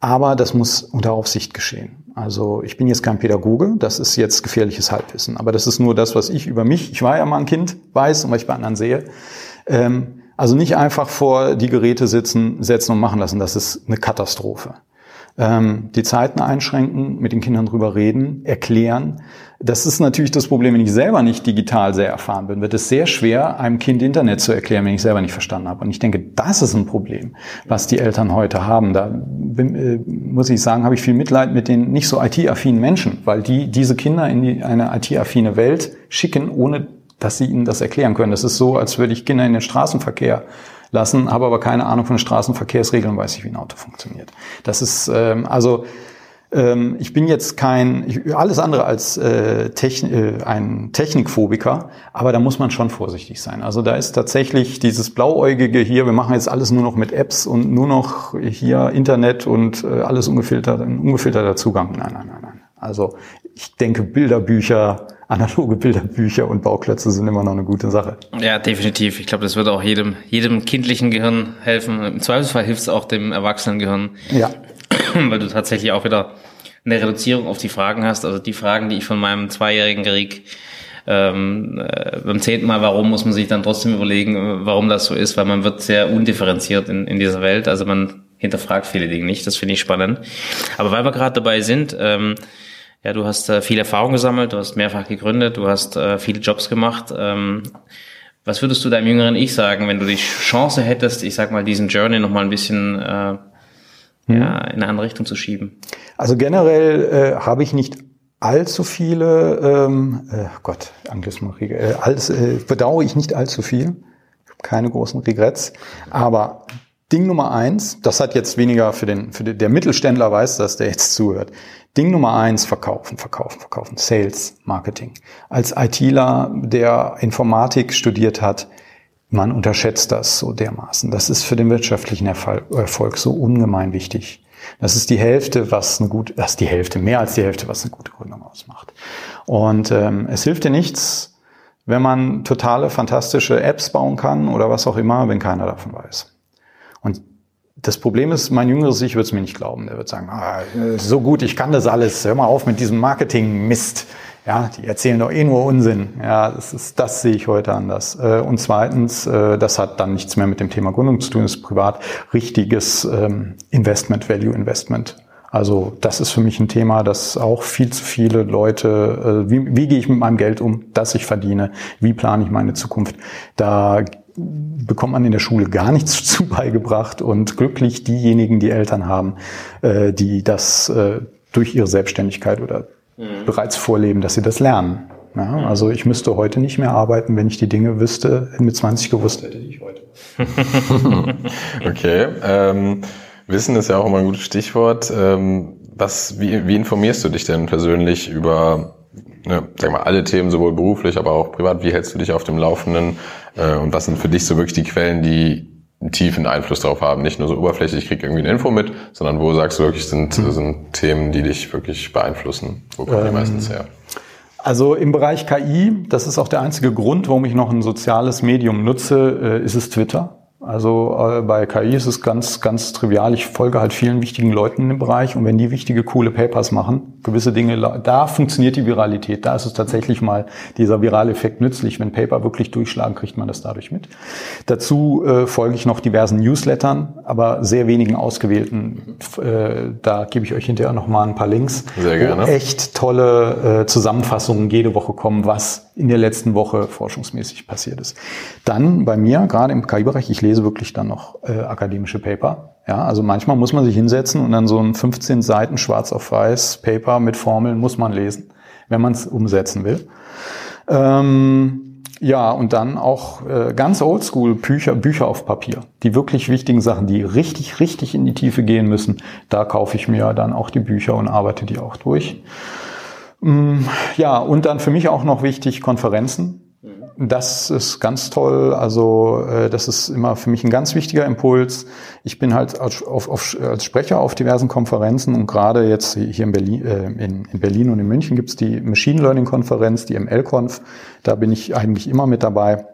Aber das muss unter Aufsicht geschehen. Also ich bin jetzt kein Pädagoge, das ist jetzt gefährliches Halbwissen. Aber das ist nur das, was ich über mich, ich war ja mal ein Kind, weiß und was ich bei anderen sehe. Ähm, also nicht einfach vor die Geräte sitzen, setzen und machen lassen, das ist eine Katastrophe ähm, die Zeiten einschränken, mit den Kindern drüber reden, erklären. Das ist natürlich das Problem, wenn ich selber nicht digital sehr erfahren bin, wird es sehr schwer, einem Kind Internet zu erklären, wenn ich selber nicht verstanden habe. Und ich denke, das ist ein Problem, was die Eltern heute haben. Da bin, äh, muss ich sagen, habe ich viel Mitleid mit den nicht so IT-affinen Menschen, weil die diese Kinder in die, eine IT-affine Welt schicken, ohne dass sie ihnen das erklären können. Das ist so, als würde ich Kinder in den Straßenverkehr lassen, habe aber keine Ahnung von Straßenverkehrsregeln weiß nicht, wie ein Auto funktioniert. Das ist ähm, also ähm, ich bin jetzt kein ich, alles andere als äh, Techn äh, ein Technikphobiker, aber da muss man schon vorsichtig sein. Also da ist tatsächlich dieses blauäugige hier, wir machen jetzt alles nur noch mit Apps und nur noch hier Internet und äh, alles ungefiltert, ungefilterter Zugang. Nein, nein, nein, nein. Also ich denke Bilderbücher analoge Bilderbücher und Bauklötze sind immer noch eine gute Sache. Ja, definitiv. Ich glaube, das wird auch jedem, jedem kindlichen Gehirn helfen. Im Zweifelsfall hilft es auch dem Erwachsenengehirn. Ja. Weil du tatsächlich auch wieder eine Reduzierung auf die Fragen hast. Also die Fragen, die ich von meinem zweijährigen Krieg ähm, äh, beim zehnten Mal, warum muss man sich dann trotzdem überlegen, warum das so ist, weil man wird sehr undifferenziert in, in dieser Welt. Also man hinterfragt viele Dinge nicht. Das finde ich spannend. Aber weil wir gerade dabei sind, ähm, ja, du hast äh, viel Erfahrung gesammelt, du hast mehrfach gegründet, du hast äh, viele Jobs gemacht. Ähm, was würdest du deinem jüngeren Ich sagen, wenn du die Chance hättest, ich sag mal, diesen Journey noch mal ein bisschen äh, hm. ja, in eine andere Richtung zu schieben? Also generell äh, habe ich nicht allzu viele, ähm, äh, Gott, Anglismus, äh, alles, äh, bedauere ich nicht allzu viel. Keine großen Regrets. Aber Ding Nummer eins, das hat jetzt weniger für den, für den, der Mittelständler weiß, dass der jetzt zuhört. Ding Nummer eins, verkaufen, verkaufen, verkaufen. Sales, Marketing. Als ITler, der Informatik studiert hat, man unterschätzt das so dermaßen. Das ist für den wirtschaftlichen Erfolg so ungemein wichtig. Das ist die Hälfte, was eine gute, das ist die Hälfte, mehr als die Hälfte, was eine gute Gründung ausmacht. Und ähm, es hilft dir nichts, wenn man totale, fantastische Apps bauen kann oder was auch immer, wenn keiner davon weiß. Und das Problem ist, mein jüngeres Ich wird es mir nicht glauben. Der wird sagen, ah, so gut, ich kann das alles. Hör mal auf mit diesem Marketing-Mist. Ja, die erzählen doch eh nur Unsinn. Ja, das ist, das sehe ich heute anders. Äh, und zweitens, äh, das hat dann nichts mehr mit dem Thema Gründung zu tun, das ist privat richtiges ähm, Investment, Value Investment. Also das ist für mich ein Thema, das auch viel zu viele Leute, äh, wie, wie gehe ich mit meinem Geld um, das ich verdiene, wie plane ich meine Zukunft. Da bekommt man in der Schule gar nichts zu beigebracht und glücklich diejenigen, die Eltern haben, äh, die das äh, durch ihre Selbstständigkeit oder mhm. bereits vorleben, dass sie das lernen. Ja, mhm. also ich müsste heute nicht mehr arbeiten, wenn ich die Dinge wüsste, mit 20 gewusst hätte, die ich heute. okay. Ähm, Wissen ist ja auch immer ein gutes Stichwort. Ähm, was, wie, wie informierst du dich denn persönlich über ne, sag mal, alle Themen, sowohl beruflich, aber auch privat, wie hältst du dich auf dem Laufenden? Äh, und was sind für dich so wirklich die Quellen, die einen tiefen Einfluss darauf haben? Nicht nur so oberflächlich, ich krieg irgendwie eine Info mit, sondern wo sagst du wirklich, sind, mhm. sind Themen, die dich wirklich beeinflussen? Wo kommen die ähm, meistens her? Also im Bereich KI, das ist auch der einzige Grund, warum ich noch ein soziales Medium nutze, äh, ist es Twitter. Also äh, bei KI ist es ganz, ganz trivial. Ich folge halt vielen wichtigen Leuten dem Bereich und wenn die wichtige, coole Papers machen, gewisse Dinge, da funktioniert die Viralität. Da ist es tatsächlich mal dieser virale Effekt nützlich. Wenn Paper wirklich durchschlagen, kriegt man das dadurch mit. Dazu äh, folge ich noch diversen Newslettern, aber sehr wenigen ausgewählten. Äh, da gebe ich euch hinterher noch mal ein paar Links. Sehr gerne. Wo echt tolle äh, Zusammenfassungen jede Woche kommen, was in der letzten Woche forschungsmäßig passiert ist. Dann bei mir, gerade im KI-Bereich, ich lese lese wirklich dann noch äh, akademische Paper. Ja, also manchmal muss man sich hinsetzen und dann so ein 15 Seiten schwarz auf weiß Paper mit Formeln muss man lesen, wenn man es umsetzen will. Ähm, ja, und dann auch äh, ganz oldschool Bücher, Bücher auf Papier. Die wirklich wichtigen Sachen, die richtig, richtig in die Tiefe gehen müssen, da kaufe ich mir dann auch die Bücher und arbeite die auch durch. Ähm, ja, und dann für mich auch noch wichtig Konferenzen das ist ganz toll. Also äh, das ist immer für mich ein ganz wichtiger Impuls. Ich bin halt als, auf, auf, als Sprecher auf diversen Konferenzen und gerade jetzt hier in Berlin, äh, in, in Berlin und in München gibt's die Machine Learning Konferenz, die ML-Conf. Da bin ich eigentlich immer mit dabei.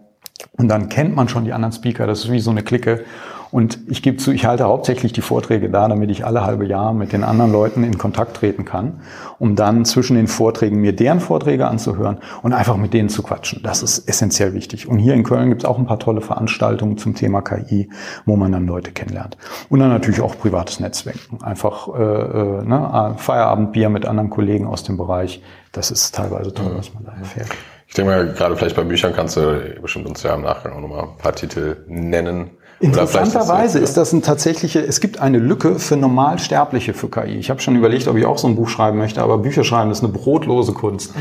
Und dann kennt man schon die anderen Speaker. Das ist wie so eine Clique. Und ich gebe zu, ich halte hauptsächlich die Vorträge da, damit ich alle halbe Jahr mit den anderen Leuten in Kontakt treten kann, um dann zwischen den Vorträgen mir deren Vorträge anzuhören und einfach mit denen zu quatschen. Das ist essentiell wichtig. Und hier in Köln gibt es auch ein paar tolle Veranstaltungen zum Thema KI, wo man dann Leute kennenlernt. Und dann natürlich auch privates Netzwerken. Einfach äh, äh ne, Feierabendbier mit anderen Kollegen aus dem Bereich. Das ist teilweise toll, was man da erfährt. Ich denke mal, gerade vielleicht bei Büchern kannst du bestimmt uns ja im Nachgang auch nochmal ein paar Titel nennen, Interessanterweise ist das ein tatsächliche, es gibt eine Lücke für Normalsterbliche für KI. Ich habe schon überlegt, ob ich auch so ein Buch schreiben möchte, aber Bücher schreiben ist eine brotlose Kunst.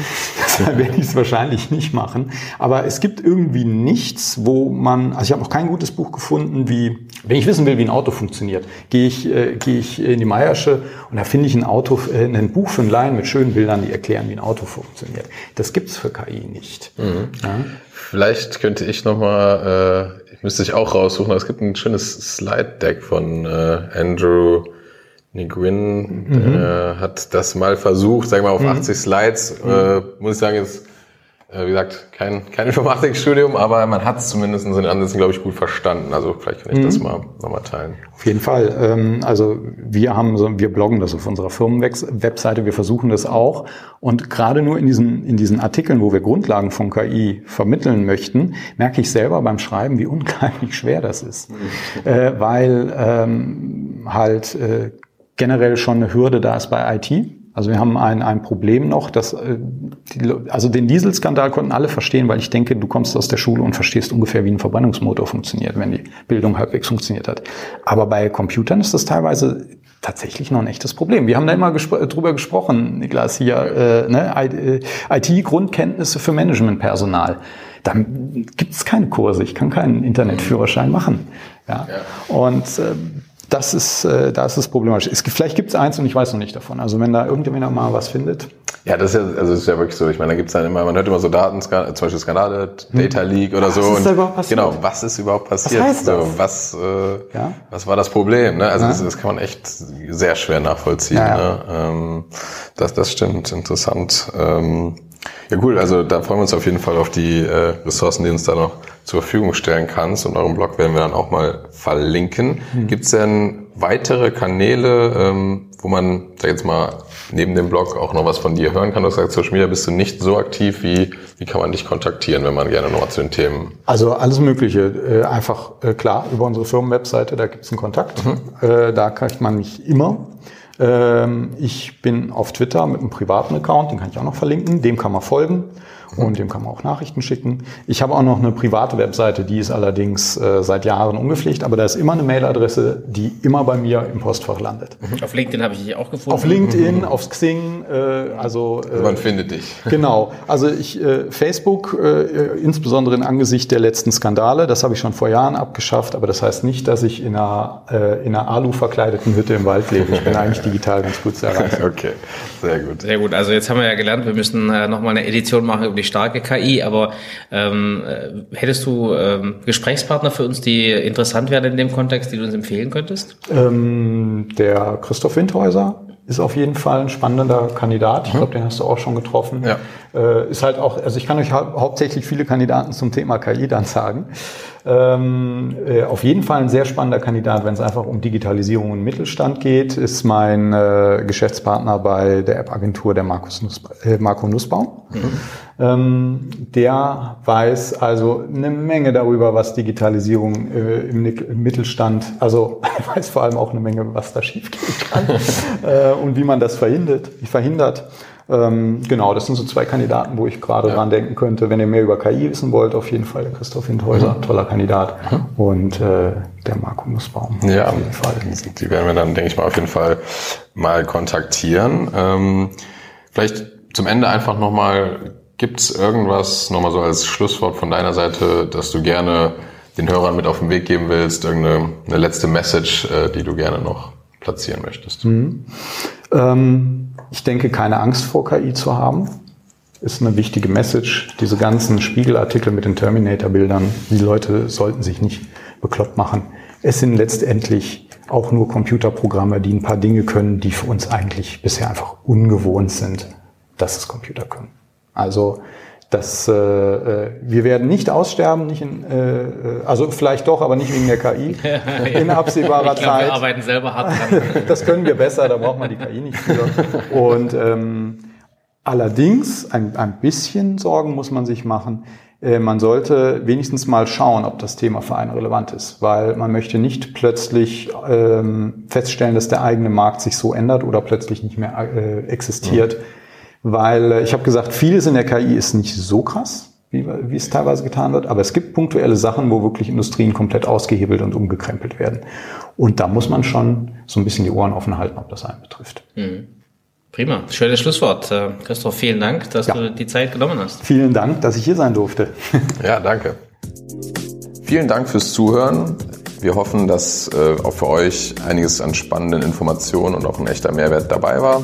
Deshalb werde ich es wahrscheinlich nicht machen. Aber es gibt irgendwie nichts, wo man, also ich habe noch kein gutes Buch gefunden, wie, wenn ich wissen will, wie ein Auto funktioniert, gehe ich, äh, gehe ich in die Meiersche und da finde ich ein Auto, äh, ein Buch für einen Laien mit schönen Bildern, die erklären, wie ein Auto funktioniert. Das gibt's für KI nicht. Mhm. Ja? Vielleicht könnte ich nochmal, äh, müsste ich auch raussuchen, es gibt ein schönes Slide-Deck von äh, Andrew Nguyen, mhm. der hat das mal versucht, sagen wir mal auf mhm. 80 Slides, äh, muss ich sagen, ist äh, wie gesagt, kein, kein Informatikstudium, aber man hat es zumindest in den Ansätzen, glaube ich, gut verstanden. Also vielleicht kann ich mhm. das mal nochmal teilen. Auf jeden Fall. Ähm, also wir haben so, wir bloggen das auf unserer Firmenwebseite, wir versuchen das auch. Und gerade nur in diesen, in diesen Artikeln, wo wir Grundlagen von KI vermitteln möchten, merke ich selber beim Schreiben, wie unglaublich schwer das ist. Mhm. Äh, weil ähm, halt äh, generell schon eine Hürde da ist bei IT also wir haben ein, ein Problem noch, dass äh, die, also den Dieselskandal konnten alle verstehen, weil ich denke, du kommst aus der Schule und verstehst ungefähr, wie ein Verbrennungsmotor funktioniert, wenn die Bildung halbwegs funktioniert hat. Aber bei Computern ist das teilweise tatsächlich noch ein echtes Problem. Wir haben da immer gespro drüber gesprochen, Niklas, hier äh, ne, IT-Grundkenntnisse äh, für Managementpersonal. Dann gibt es keine Kurse, ich kann keinen Internetführerschein machen. Ja. ja. Und äh, das ist, äh, da ist es problematisch. Es, vielleicht gibt es eins und ich weiß noch nicht davon. Also wenn da irgendjemand mal was findet. Ja, das ist ja, also ist ja wirklich so. Ich meine, da gibt es dann immer, man hört immer so Daten, zum Beispiel Skandale, Data hm. Leak oder was so. Was ist da überhaupt passiert? Genau, was ist überhaupt passiert? Was heißt das? So, was, äh, ja? was war das Problem? Ne? Also ja. das, das kann man echt sehr schwer nachvollziehen. Ja, ne? ähm, das, das stimmt, interessant. Ähm, ja, cool. Also da freuen wir uns auf jeden Fall auf die äh, Ressourcen, die uns da noch zur Verfügung stellen kannst. Und euren Blog werden wir dann auch mal verlinken. Mhm. Gibt es denn weitere Kanäle, ähm, wo man, sag jetzt mal, neben dem Blog auch noch was von dir hören kann? Du gesagt, Social Media bist du nicht so aktiv. Wie, wie kann man dich kontaktieren, wenn man gerne noch zu den Themen... Also alles Mögliche. Äh, einfach, äh, klar, über unsere Firmenwebseite, da gibt es einen Kontakt. Mhm. Äh, da kriegt man mich immer. Ähm, ich bin auf Twitter mit einem privaten Account, den kann ich auch noch verlinken, dem kann man folgen und dem kann man auch Nachrichten schicken. Ich habe auch noch eine private Webseite, die ist allerdings äh, seit Jahren ungepflegt, aber da ist immer eine Mailadresse, die immer bei mir im Postfach landet. Mhm. Auf LinkedIn habe ich dich auch gefunden. Auf LinkedIn, mhm. auf Xing, äh, also, äh, man findet dich. Genau, also ich äh, Facebook, äh, insbesondere in Angesicht der letzten Skandale, das habe ich schon vor Jahren abgeschafft, aber das heißt nicht, dass ich in einer, äh, in einer Alu verkleideten Hütte im Wald lebe. Ich bin eigentlich digital ganz gut zu erreichen. okay, sehr gut. Sehr gut, also jetzt haben wir ja gelernt, wir müssen äh, nochmal eine Edition machen über die starke KI, aber ähm, äh, hättest du ähm, Gesprächspartner für uns, die interessant wären in dem Kontext, die du uns empfehlen könntest? Ähm, der Christoph Windhäuser ist auf jeden Fall ein spannender Kandidat. Ich mhm. glaube, den hast du auch schon getroffen. Ja. Äh, ist halt auch, also ich kann euch hau hauptsächlich viele Kandidaten zum Thema KI dann sagen. Ähm, äh, auf jeden Fall ein sehr spannender Kandidat, wenn es einfach um Digitalisierung und Mittelstand geht, ist mein äh, Geschäftspartner bei der App-Agentur der Markus Nussba äh, Marco Nussbaum. Mhm. Ähm, der weiß also eine Menge darüber, was Digitalisierung äh, im, im, Mittelstand, also er weiß vor allem auch eine Menge, was da schiefgehen kann äh, und wie man das verhindert. verhindert. Ähm, genau, das sind so zwei Kandidaten, wo ich gerade ja. dran denken könnte. Wenn ihr mehr über KI wissen wollt, auf jeden Fall der Christoph Hindhäuser, mhm. toller Kandidat. Mhm. Und äh, der Marco Nussbaum. Ja, auf jeden Fall. Die werden wir dann, denke ich mal, auf jeden Fall mal kontaktieren. Ähm, vielleicht zum Ende einfach nochmal, gibt es irgendwas, nochmal so als Schlusswort von deiner Seite, dass du gerne den Hörern mit auf den Weg geben willst, irgendeine eine letzte Message, äh, die du gerne noch platzieren möchtest? Mhm. Ähm ich denke, keine Angst vor KI zu haben. ist eine wichtige Message. Diese ganzen Spiegelartikel mit den Terminator-Bildern, die Leute sollten sich nicht bekloppt machen. Es sind letztendlich auch nur Computerprogramme, die ein paar Dinge können, die für uns eigentlich bisher einfach ungewohnt sind, dass es Computer können. Also das, äh, äh, wir werden nicht aussterben, nicht in, äh, äh also vielleicht doch, aber nicht wegen der KI in absehbarer ich glaub, Zeit. Wir arbeiten selber hart dran. das können wir besser, da braucht man die KI nicht für. Und ähm, allerdings ein, ein bisschen Sorgen muss man sich machen. Äh, man sollte wenigstens mal schauen, ob das Thema für einen relevant ist, weil man möchte nicht plötzlich ähm, feststellen, dass der eigene Markt sich so ändert oder plötzlich nicht mehr äh, existiert. Ja weil äh, ich habe gesagt, vieles in der KI ist nicht so krass, wie, wie es teilweise getan wird, aber es gibt punktuelle Sachen, wo wirklich Industrien komplett ausgehebelt und umgekrempelt werden. Und da muss man schon so ein bisschen die Ohren offen halten, ob das einen betrifft. Mhm. Prima, schönes Schlusswort. Äh, Christoph, vielen Dank, dass ja. du die Zeit genommen hast. Vielen Dank, dass ich hier sein durfte. ja, danke. Vielen Dank fürs Zuhören. Wir hoffen, dass äh, auch für euch einiges an spannenden Informationen und auch ein echter Mehrwert dabei war.